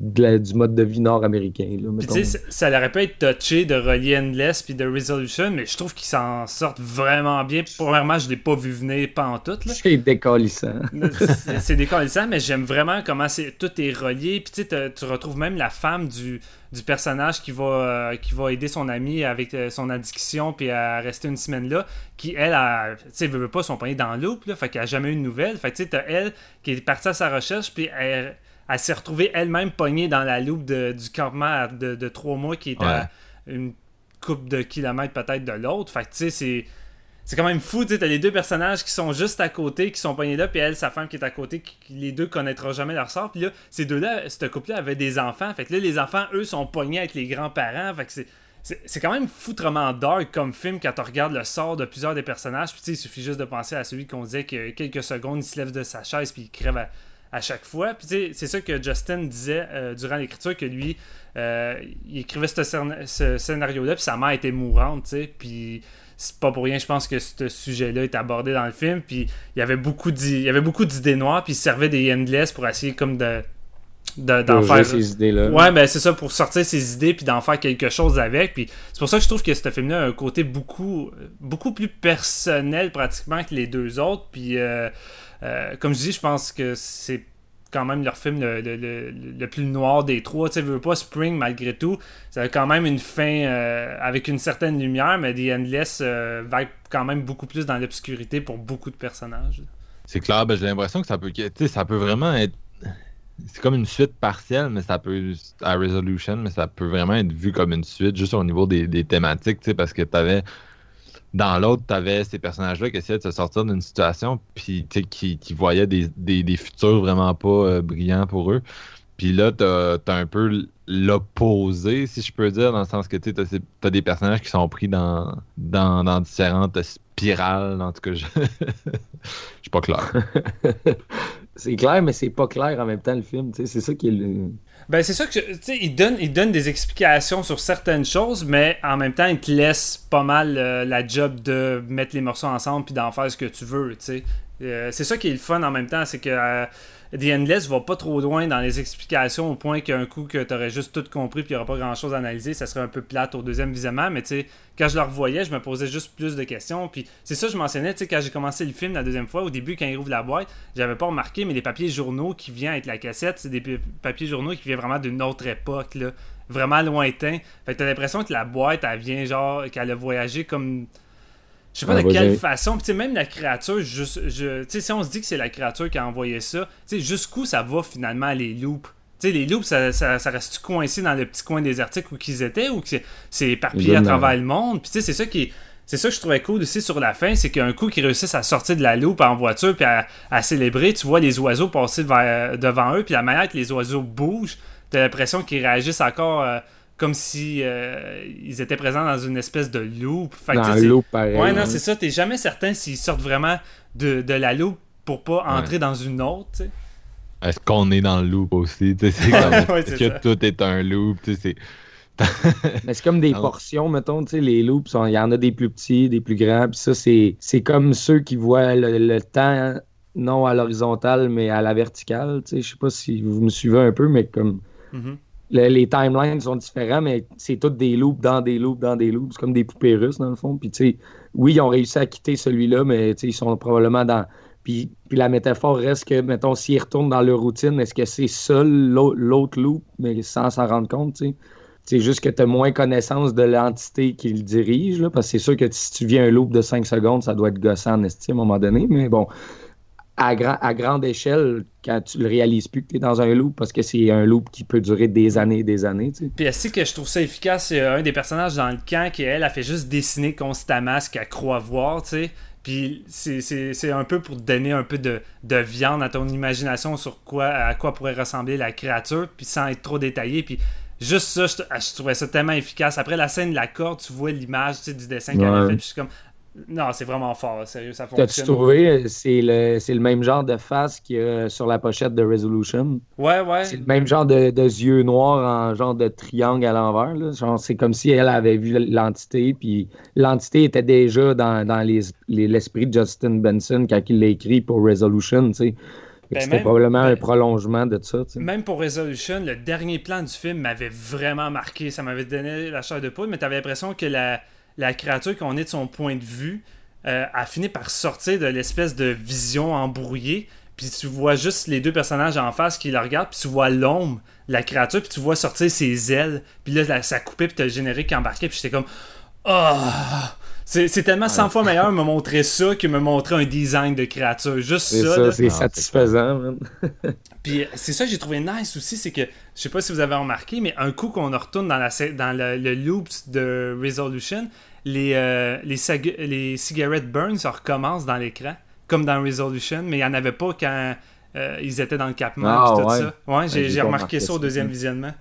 de la- du mode de vie nord-américain, ça- ça aurait pu être touché de relier Endless puis de Resolution, mais je trouve qu'ils s'en sortent vraiment bien. Premièrement, je l'ai pas vu venir pantoute, là. C'est décalissant. C'est décalissant, mais j'aime vraiment comment c'est tout est relié. Puis tu retrouves même la femme du, du personnage qui va, euh, qui va aider son ami avec euh, son addiction puis à rester une semaine là, qui elle, tu sais, veut, veut pas son poignet dans le loop, là, fait qu'elle a jamais eu de nouvelles. Fait que tu sais, elle qui est partie à sa recherche puis elle, elle s'est retrouvée elle-même pognée dans la loupe de- du campement de, de trois mois qui est à une coupe de kilomètres peut-être de l'autre. Fait que tu sais, c'est. C'est quand même fou, tu sais, t'as les deux personnages qui sont juste à côté, qui sont pognés là, puis elle, sa femme qui est à côté, qui, les deux connaîtront jamais leur sort. Puis là, ces deux-là, ce couple-là avait des enfants. Fait que là, les enfants, eux, sont pognés avec les grands-parents. Fait que c'est. C'est quand même foutrement dark comme film quand tu regardes le sort de plusieurs des personnages. Puis tu sais, il suffit juste de penser à celui qu'on disait que quelques secondes, il se lève de sa chaise puis il crève à, à chaque fois. Puis c'est ça que Justin disait euh, durant l'écriture, que lui, euh, il écrivait ce, scén- ce scénario-là, puis sa mère était mourante, tu sais. Puis c'est pas pour rien, je pense que ce sujet-là est abordé dans le film. Puis il y avait beaucoup d'idées noires, puis il servait des Endless pour essayer comme de de- d'en faire ces. Ouais, ben c'est ça, pour sortir ses idées puis d'en faire quelque chose avec. Puis c'est pour ça que je trouve que ce film-là a un côté beaucoup, beaucoup plus personnel pratiquement que les deux autres. Puis euh, euh, comme je dis, je pense que c'est quand même leur film le, le- le- le plus noir des trois. Tu sais, veux pas Spring malgré tout. Ça a quand même une fin euh, avec une certaine lumière, mais The Endless euh, va quand même beaucoup plus dans l'obscurité pour beaucoup de personnages. C'est clair, ben, j'ai l'impression que ça peut, tu ça peut vraiment être. C'est comme une suite partielle, mais ça peut. À Resolution, mais ça peut vraiment être vu comme une suite, juste au niveau des, des thématiques, tu parce que t'avais. Dans l'autre, t'avais ces personnages-là qui essayaient de se sortir d'une situation, puis tu qui, qui voyaient des, futurs vraiment pas euh, brillants pour eux. Puis là, t'as as un peu l'opposé, si je peux dire, dans le sens que tu ces- t'as des personnages qui sont pris dans, dans, dans différentes spirales. En tout cas, je, je suis pas clair. c'est clair, mais c'est pas clair en même temps, le film. C'est ça qui est le. Ben, c'est ça que, tu sais, il donne, il donne des explications sur certaines choses, mais en même temps, il te laisse pas mal euh, la job de mettre les morceaux ensemble puis d'en faire ce que tu veux, tu sais. Euh, c'est ça qui est le fun en même temps, c'est que euh, The Endless va pas trop loin dans les explications au point qu'un coup que t'aurais juste tout compris puis il y aura pas grand chose à analyser, ça serait un peu plate au deuxième visionnement, mais tu sais, quand je le revoyais, je me posais juste plus de questions, puis c'est ça que je mentionnais, tu sais, quand j'ai commencé le film la deuxième fois, au début, quand il ouvre la boîte, j'avais pas remarqué, mais les papiers journaux qui viennent avec la cassette, c'est des pa- papiers journaux qui viennent vraiment d'une autre époque, là, vraiment lointain. Fait que t'as l'impression que la boîte, elle vient genre, qu'elle a voyagé comme. Je sais pas Ah, de quelle façon. Puis tu sais, même la créature, juste, je, si on se dit que c'est la créature qui a envoyé ça, tu sais, jusqu'où ça va finalement les loops? Tu sais, les loops, ça, ça, ça reste coincé dans le petit coin désertique où qu'ils étaient ou que c'est- éparpillé à travers le monde? Puis tu sais, c'est ça qui est- C'est ça que je trouvais cool aussi sur la fin, c'est qu'un coup qu'ils réussissent à sortir de la loupe en voiture puis à, à célébrer, tu vois les oiseaux passer vers- devant eux, puis la manière que les oiseaux bougent, t'as l'impression qu'ils réagissent encore euh, comme si euh, ils étaient présents dans une espèce de loupe. Fait Dans l'eau, pareil. Ouais, non, hein. c'est ça. T'es jamais certain s'ils sortent vraiment de, de la loupe pour pas entrer dans une autre. Est-ce qu'on est dans le loop aussi? C'est comme, Ouais, est-ce c'est que ça. tout est un loop? C'est- Mais c'est comme des Non. portions, mettons, tu sais, les loops, il y en a des plus petits, des plus grands, puis ça, c'est c'est comme ceux qui voient le, le temps, non à l'horizontale, mais à la verticale, tu sais, je sais pas si vous me suivez un peu, mais comme Mhm. Le- les timelines sont différents, mais c'est tous des loops dans des loops dans des loops, c'est comme des poupées russes, dans le fond, puis tu sais, oui, ils ont réussi à quitter celui-là, mais ils sont probablement dans... Puis, la métaphore reste que, mettons, s'ils retournent dans leur routine, est-ce que c'est l'au- l'autre loop, mais sans s'en rendre compte? C'est juste que tu as moins connaissance de l'entité qui le dirige, là, parce que c'est sûr que si tu viens un loop de 5 secondes, ça doit être gossant en esti à un moment donné, mais bon, à, gra- à grande échelle, quand tu le réalises plus que tu es dans un loop, parce que c'est un loop qui peut durer des années et des années, tu sais. Puis aussi que je trouve ça efficace, c'est un des personnages dans le camp qui, elle, a fait juste dessiner constamment ce qu'elle croit voir, tu sais. Puis c'est- un peu pour te donner un peu de, de viande à ton imagination sur quoi à quoi pourrait ressembler la créature, puis sans être trop détaillé. Puis juste ça, je, je trouvais ça tellement efficace. Après la scène de la corde, tu vois l'image tu sais, du dessin qu'elle a fait, puis je suis comme... Non, c'est vraiment fort, sérieux, ça T'as-tu fonctionne. trouvé, c'est le, c'est le même genre de face qu'il y a sur la pochette de Resolution? Ouais, ouais. C'est le même genre de, de yeux noirs en genre de triangle à l'envers. là. Genre, c'est comme si elle avait vu l'entité, puis l'entité était déjà dans, dans les- les- l'esprit de Justin Benson quand il l'a écrit pour Resolution, tu sais. Ben, C'était probablement ben- un prolongement de ça. Même pour Resolution, le dernier plan du film m'avait vraiment marqué. Ça m'avait donné la chair de poule, mais t'avais l'impression que la, la créature qu'on est de son point de vue euh, a fini par sortir de l'espèce de vision embrouillée. Puis tu vois juste les deux personnages en face qui la regardent, puis tu vois l'ombre la créature, puis tu vois sortir ses ailes. Puis là, ça coupait, puis t'as le générique qui embarquait, puis j'étais comme... Ah! C'est c'est tellement 100 fois meilleur me montrer ça que me montrer un design de créature. Juste C'est ça, c'est Ah, satisfaisant, man. Puis c'est ça que j'ai trouvé nice aussi, c'est que je sais pas si vous avez remarqué, mais un coup qu'on retourne dans, la, dans le, le loop de Resolution, les, euh, les, sag- les cigarettes burn ça recommence dans l'écran, comme dans Resolution, mais il n'y en avait pas quand euh, ils étaient dans le capement Ah, et tout ouais. ça. Ouais, j'ai j'ai j'ai pas remarqué remarqué ça au ça. deuxième visionnement.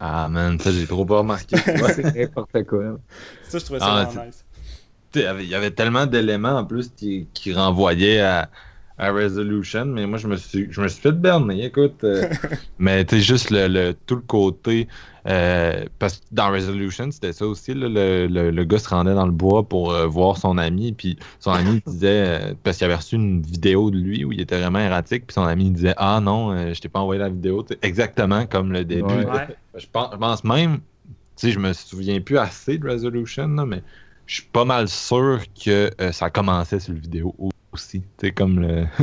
Ah man, ça j'ai trop pas remarqué. C'est n'importe quoi. Ça, je trouvais ça Ah, vraiment nice. Il y avait- tellement d'éléments en plus qui, qui renvoyaient à, à Resolution, mais moi je me suis je me suis fait berner, écoute. euh, mais tu sais, juste le, le- tout le côté. euh, parce que dans Resolution, c'était ça aussi. là, le, le, le gars se rendait dans le bois pour euh, voir son ami, puis son ami disait. parce qu'il avait reçu une vidéo de lui où il était vraiment erratique, puis son ami disait Ah non, je t'ai pas envoyé la vidéo. Exactement comme le début. Ouais. Ouais. Je pense, je pense même, tu sais, je me souviens plus assez de Resolution, là, mais je suis pas mal sûr que euh, ça commençait sur le vidéo aussi. Tu sais, comme le.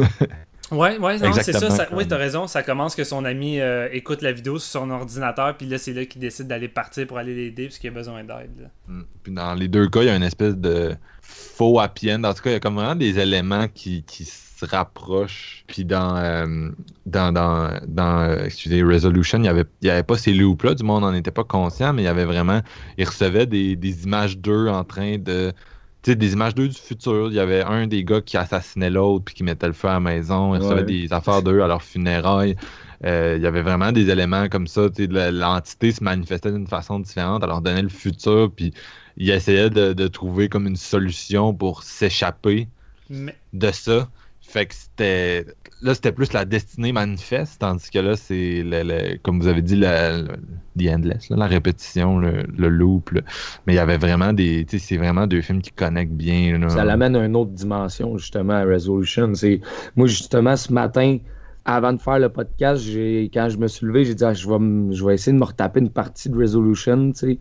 Ouais, ouais, non, c'est ça. Oui, t'as raison. Ça commence que son ami euh, écoute la vidéo sur son ordinateur, puis là, c'est là qu'il décide d'aller partir pour aller l'aider, parce qu'il a besoin d'aide. Mm. Puis dans les deux cas, il y a une espèce de faux happy end. En tout cas, il y a comme vraiment des éléments qui, qui se rapprochent. Puis dans, euh, dans, dans, dans euh, excusez, Resolution, il n'y avait, y avait pas ces loops-là. Du monde n'en était pas conscient, mais il y avait vraiment. Il recevait des, des images d'eux en train de. Tu sais, des images d'eux du futur. Il y avait un des gars qui assassinait l'autre puis qui mettait le feu à la maison. Il recevait Ouais. des affaires d'eux à leur funérailles. Euh, il y avait vraiment des éléments comme ça. L'entité se manifestait d'une façon différente. Elle leur donnait le futur. Puis il essayait de, de trouver comme une solution pour s'échapper Mais, de ça. Fait que c'était. Là, c'était plus la destinée manifeste, tandis que là, c'est, le, le- comme vous avez dit, le, The Endless, la répétition, le, loop. Mais il y avait vraiment des. C'est vraiment deux films qui connectent bien. Ça l'amène à une autre dimension, justement, à Resolution. Moi, justement, ce matin, avant de faire le podcast, quand je me suis levé, j'ai dit ah, je, vais me- je vais essayer de me retaper une partie de Resolution. Puis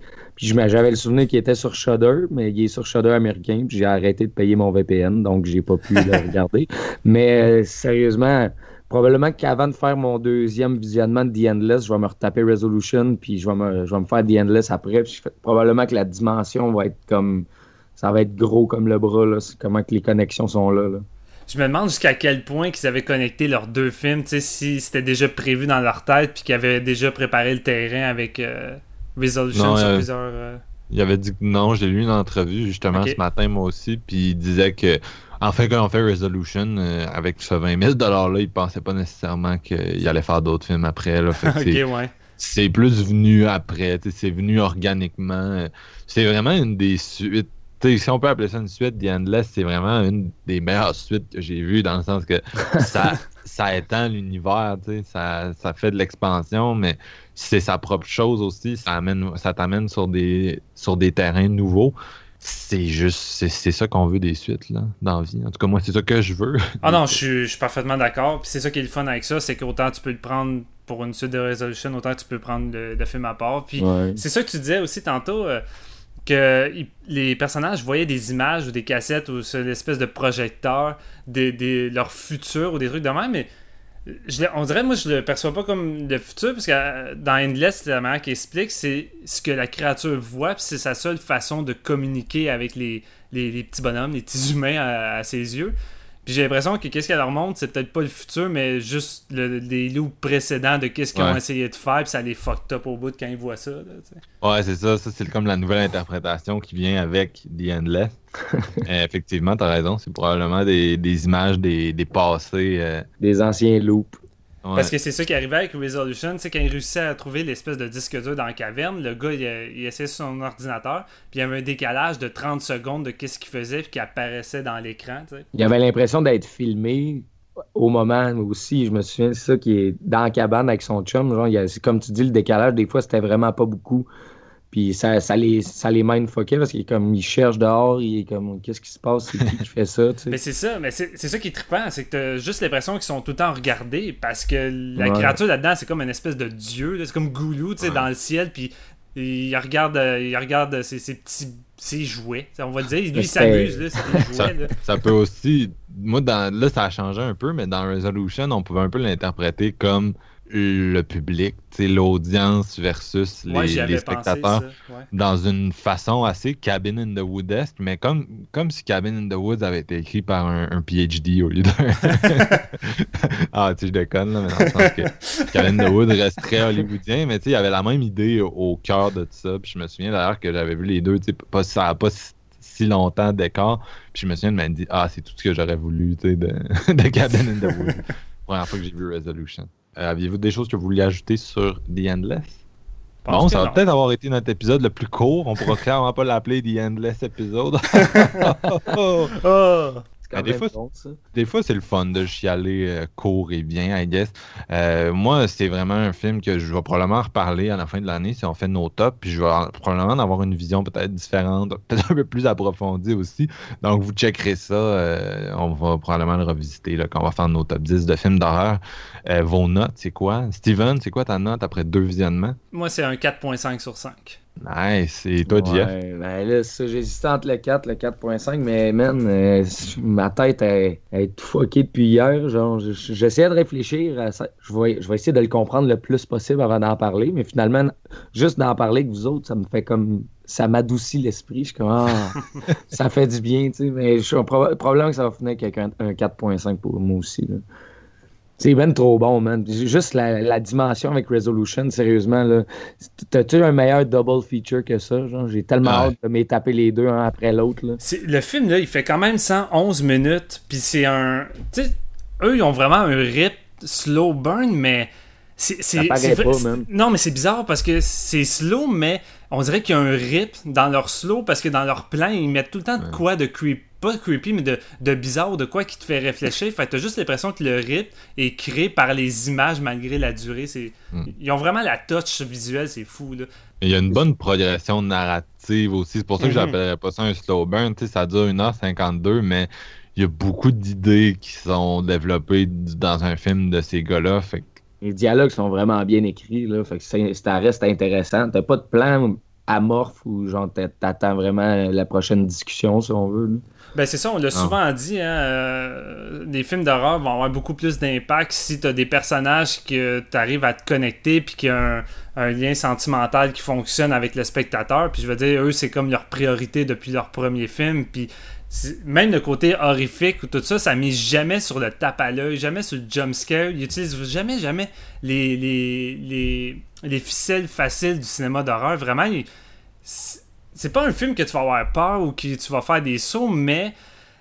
j'avais le souvenir qu'il était sur Shudder, mais il est sur Shudder américain. Puis j'ai arrêté de payer mon VPN, donc j'ai pas pu le regarder. Mais euh, sérieusement, probablement qu'avant de faire mon deuxième visionnement de The Endless, je vais me retaper Resolution, puis je vais me, je vais me faire The Endless après. Puis probablement que la dimension va être comme. Ça va être gros comme le bras, là. Comment que les connexions sont là. là. Je me demande jusqu'à quel point qu'ils avaient connecté leurs deux films, tu sais, si c'était déjà prévu dans leur tête, puis qu'ils avaient déjà préparé le terrain avec euh, Resolution Non, sur euh, plusieurs. euh, Il avait dit que non, j'ai lu une entrevue justement ce matin, moi aussi, puis il disait que, en fait, quand on fait Resolution, avec ce 20 000 $-là, il pensait pas nécessairement qu'il allait faire d'autres films après. Là, Fait que c'est- ok, ouais. c'est plus venu après, tu sais, c'est venu organiquement. C'est vraiment une des suites. Tu sais, si on peut appeler ça une suite, The Endless, c'est vraiment une des meilleures suites que j'ai vues dans le sens que ça, ça étend l'univers, tu sais, ça, ça fait de l'expansion, mais c'est sa propre chose aussi. Ça, amène, ça t'amène sur des, sur des terrains nouveaux. C'est juste, c'est c'est ça qu'on veut des suites là, dans la vie. En tout cas, moi, c'est ça que je veux. Ah non, je suis, je suis parfaitement d'accord. Puis c'est ça qui est le fun avec ça, c'est qu'autant tu peux le prendre pour une suite de Resolution, autant tu peux prendre le, le film à part. Puis Ouais. c'est ça que tu disais aussi tantôt, euh, les personnages voyaient des images ou des cassettes ou l'espèce de projecteur de, leur futur ou des trucs de même, mais je on dirait, moi, je le perçois pas comme le futur, parce que euh, dans Endless, la manière qu'il explique, c'est ce que la créature voit, puis c'est sa seule façon de communiquer avec les, petits bonhommes, les petits humains à ses yeux. Puis j'ai l'impression que qu'est-ce qu'elle leur montre, c'est peut-être pas le futur, mais juste le- les loops précédents de qu'est-ce qu'ils ont essayé de faire, puis ça les fucked up au bout de quand ils voient ça. là. Ouais, c'est ça. Ça, c'est comme la nouvelle interprétation qui vient avec The Endless. Euh, effectivement, t'as raison. C'est probablement des, des images des, des passés. euh, Des anciens loops. Ouais. Parce que c'est ça qui arrivait avec Resolution, c'est quand il réussissait à trouver l'espèce de disque dur dans la caverne, le gars il, il essayait sur son ordinateur, puis il y avait un décalage de 30 secondes de qu'est-ce qu'il faisait puis qui apparaissait dans l'écran, tu sais. Il avait l'impression d'être filmé au moment aussi. Je me souviens, c'est ça qui est dans la cabane avec son chum. Genre, il y a- c'est comme tu dis, le décalage, des fois, c'était vraiment pas beaucoup. Puis ça, ça les, ça les mindfuckait parce qu'il est comme, il cherche dehors, il est comme, qu'est-ce qui se passe, c'est qui qui fait ça, tu sais? Mais c'est ça, mais c'est c'est ça qui est trippant, c'est que t'as juste l'impression qu'ils sont tout le temps regardés parce que la Ouais. créature là-dedans, c'est comme une espèce de dieu, c'est comme Goulou, tu sais, Ouais. dans le ciel, puis il regarde, il regarde ses, ses petits ses jouets, on va le dire, lui il s'amuse, là, c'est des Ça, jouets, là. ça peut aussi. Moi, dans, là, ça a changé un peu, mais dans Resolution, on pouvait un peu l'interpréter comme le public, tu sais, l'audience versus les, Ouais, j'y les avais pensé, spectateurs. ouais. dans une façon assez Cabin in the Woods-esque, mais comme, comme si Cabin in the Woods avait été écrit par un, un PhD au lieu d'un. ah, tu sais, je déconne, là, mais dans le sens que Cabin in the Woods reste très hollywoodien, mais tu sais, il y avait la même idée au, cœur de tout ça. Puis je me souviens d'ailleurs que j'avais vu les deux, tu sais, pas, ça n'a pas si, longtemps d'écart. Puis je me souviens de m'être dit, ah, c'est tout ce que j'aurais voulu, tu sais, de, de Cabin in the Woods. Première fois que j'ai vu Resolution. Euh, Aviez-vous des choses que vous vouliez ajouter sur The Endless? Que ça va non. peut-être avoir été notre épisode le plus court. On pourra clairement pas l'appeler The Endless Episode. Ah! Quand des même fois, bon, ça. Des fois, c'est le fun de chialer euh, court et bien, I guess. Euh, moi, c'est vraiment un film que je vais probablement reparler à la fin de l'année si on fait nos tops. Puis je vais en- probablement en avoir une vision peut-être différente, peut-être un peu plus approfondie aussi. Donc, vous checkerez ça. euh, on va probablement le revisiter là, quand on va faire nos top 10 de films d'horreur. Euh, vos notes, c'est quoi? Steven, c'est quoi ta note après deux visionnements? Moi, c'est un 4.5 sur 5. Nice. Et toi, Jeff? Ouais, ben là, j'hésitais entre le 4 et le 4.5, mais man, euh, ma tête est, est tout fuckée depuis hier. Genre, j'essayais de réfléchir à ça. Je vais, je vais essayer de le comprendre le plus possible avant d'en parler, mais finalement, juste d'en parler avec vous autres, ça me fait comme. Ça m'adoucit l'esprit. Je suis comme, ah, ça fait du bien, tu sais. Mais je suis proba- probablement que ça va finir avec un, un 4.5 pour moi aussi. là. C'est ben trop bon, man. Juste la, la dimension avec Resolution, sérieusement, là. T'as-tu un meilleur double feature que ça? Genre, j'ai tellement Ouais. hâte de m'étaper les deux un après l'autre, Le film, là, il fait quand même 111 minutes, puis c'est un... Tu sais, eux, ils ont vraiment un rip slow burn, mais... C'est, c'est. Non, mais c'est bizarre parce que c'est slow, mais on dirait qu'il y a un rip dans leur slow parce que dans leur plan, ils mettent tout le temps de quoi de creep, pas creepy, mais de, de bizarre, de quoi qui te fait réfléchir. Fait que t'as juste l'impression que le rythme est créé par les images malgré la durée. C'est... Mm. Ils ont vraiment la touch visuelle, c'est fou. Là. Il y a une bonne progression narrative aussi. C'est pour ça que Mhm. j'appellerais pas ça un slow burn. Tu sais, ça dure 1h52, mais il y a beaucoup d'idées qui sont développées dans un film de ces gars-là. Fait que Les dialogues sont vraiment bien écrits, là. Fait que c'est- ça reste intéressant. T'as pas de plan amorphe ou genre t'a- t'attends vraiment la prochaine discussion, si on veut. là. Ben c'est ça, on l'a souvent dit, hein, euh, des films d'horreur vont avoir beaucoup plus d'impact si t'as des personnages que t'arrives à te connecter puis qu'il y a un, un lien sentimental qui fonctionne avec le spectateur. Puis je veux dire, eux, c'est comme leur priorité depuis leur premier film. Puis même le côté horrifique ou tout ça, ça mise jamais sur le tape à l'œil, jamais sur le jump scare. Ils utilisent jamais, jamais les, les, les, les ficelles faciles du cinéma d'horreur. Vraiment, ils- c'est pas un film que tu vas avoir peur ou que tu vas faire des sauts, mais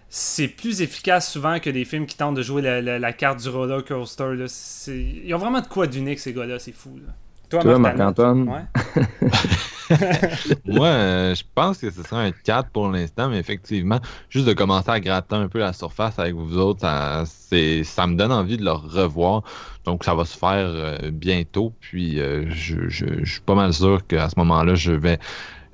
c'est plus efficace souvent que des films qui tentent de jouer la, la- la carte du roller coaster. Là. C'est- Ils ont vraiment de quoi d'unique, ces gars-là, c'est fou. Là. Toi, note? Marc-Antoine? Ouais. moi, euh, je pense que ce serait un 4 pour l'instant, mais effectivement, juste de commencer à gratter un peu la surface avec vous autres, ça, c'est- ça me donne envie de le revoir. Donc, ça va se faire euh, bientôt. Puis, euh, je, je- je suis pas mal sûr qu'à ce moment-là, je vais.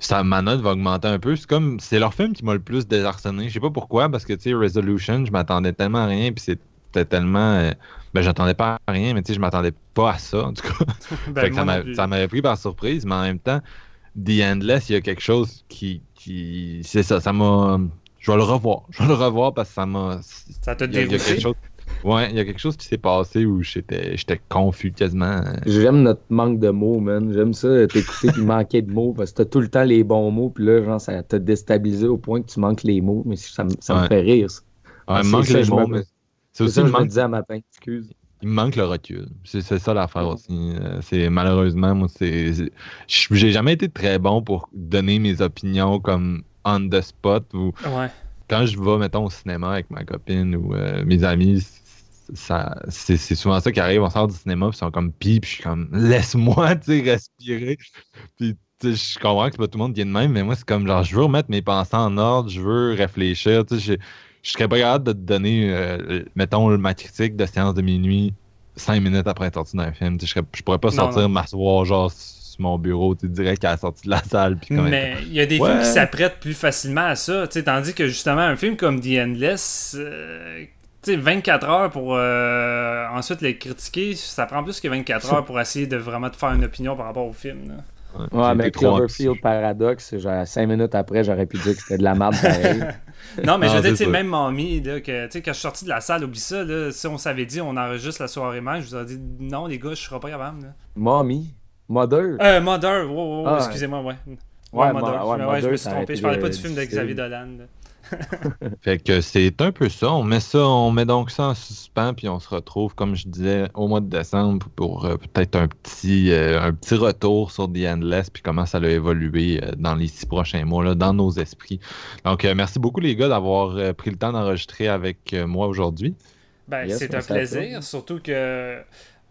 Ça, ma note va augmenter un peu. C'est comme. C'est leur film qui m'a le plus désarçonné. Je sais pas pourquoi, parce que, tu sais, Resolution, je m'attendais tellement à rien. Puis, c'était tellement. euh, ben, j'attendais pas à rien, mais tu sais, je m'attendais pas à ça, en tout cas. Ben, Fait que ça m'avait pris par surprise, mais en même temps, The Endless, il y a quelque chose qui. qui c'est ça, ça m'a. Je vais le revoir. Je vais le revoir parce que ça m'a. Ça a dérouté? quelque chose. Ouais, il y a quelque chose qui s'est passé où j'étais j'étais confus quasiment. J'aime notre manque de mots, man. J'aime ça, t'écouter puis manquer de mots parce que t'as tout le temps les bons mots, puis là, genre, ça t'a déstabilisé au point que tu manques les mots, mais ça, me- ça me fait rire. ça. Ouais, Ah, il me c'est manque ça, les mots, me- mais c'est aussi ça il que me je me manque, disais à matin, excuse. il me manque le recul. C'est c'est ça l'affaire aussi. Euh, C'est malheureusement, moi, c'est. c'est- J'ai jamais été très bon pour donner mes opinions comme on the spot ou Ouais. quand je vais, mettons, au cinéma avec ma copine ou euh, mes amis, ça, c'est, c'est souvent ça qui arrive. On sort du cinéma, puis ils sont comme pis, puis je suis comme laisse-moi, tu sais, respirer. Puis, je comprends que pas tout le monde qui est de même, mais moi, c'est comme genre, je veux remettre mes pensées en ordre, je veux réfléchir, tu sais, je, serais pas capable de te donner, euh, mettons, ma critique de séance de minuit cinq minutes après être sorti d'un film. Je, pourrais pas sortir, m'asseoir, genre, sur mon bureau, direct à la sortie de la salle, puis Mais il y a des Ouais. films qui s'apprêtent plus facilement à ça, tandis que justement un film comme The Endless, euh, sais, 24 heures pour euh, ensuite le critiquer, ça prend plus que 24 heures pour essayer de vraiment te faire une opinion par rapport au film. là. Ouais, Ouais, mais Cloverfield Paradox, genre, cinq minutes après, j'aurais pu dire que c'était de la merde pareil. Non, mais je veux dire, même Mamie, là, que, tu sais, quand je suis sorti de la salle, oublie ça, là, si on s'avait dit on enregistre la soirée même, je vous aurais dit non, les gars, je serai pas capable. Là. Mommy, Mother? Euh, Mother, wow, wow, wow, Ah, excusez-moi, ouais. Ouais, Mother, ouais, je me suis trompé, je parlais pas du film de. Xavier Dolan. là. Fait que c'est un peu ça. On met ça, on met donc ça en suspens, puis on se retrouve, comme je disais, au mois de décembre pour euh, peut-être un petit, euh, un petit retour sur The Endless, puis comment ça a évolué euh, dans les six prochains mois, là, dans nos esprits. Donc, euh, merci beaucoup les gars d'avoir euh, pris le temps d'enregistrer avec euh, moi aujourd'hui. Ben, Yes, c'est un plaisir, surtout que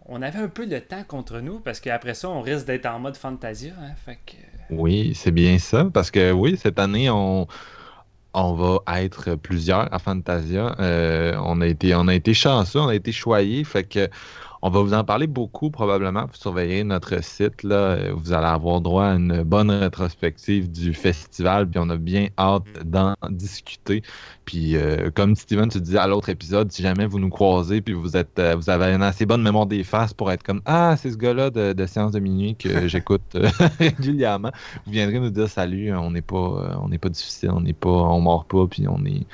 on avait un peu de temps contre nous parce qu'après ça, on risque d'être en mode Fantasia. Hein, fait que... Oui, c'est bien ça, parce que oui, cette année, on, on va être plusieurs à Fantasia. Euh, on, a été, on a été chanceux, on a été choyés, fait que on va vous en parler beaucoup probablement. Vous surveillez notre site, là, vous allez avoir droit à une bonne rétrospective du festival, puis on a bien hâte d'en discuter. Puis euh, comme Steven tu disais à l'autre épisode, si jamais vous nous croisez, puis vous êtes, euh, vous avez une assez bonne mémoire des faces pour être comme ah c'est ce gars-là de, de séance de minuit que j'écoute euh, régulièrement vous viendrez nous dire salut, on n'est pas, on n'est pas difficile, on n'est pas, on mord pas, puis on est,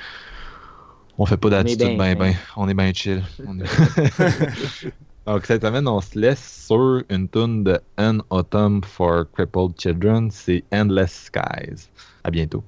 on fait pas d'attitude ben ben, on est bien chill. On est- Donc cette semaine, on se laisse sur une tune de An Autumn for Crippled Children, c'est Endless Skies. À bientôt.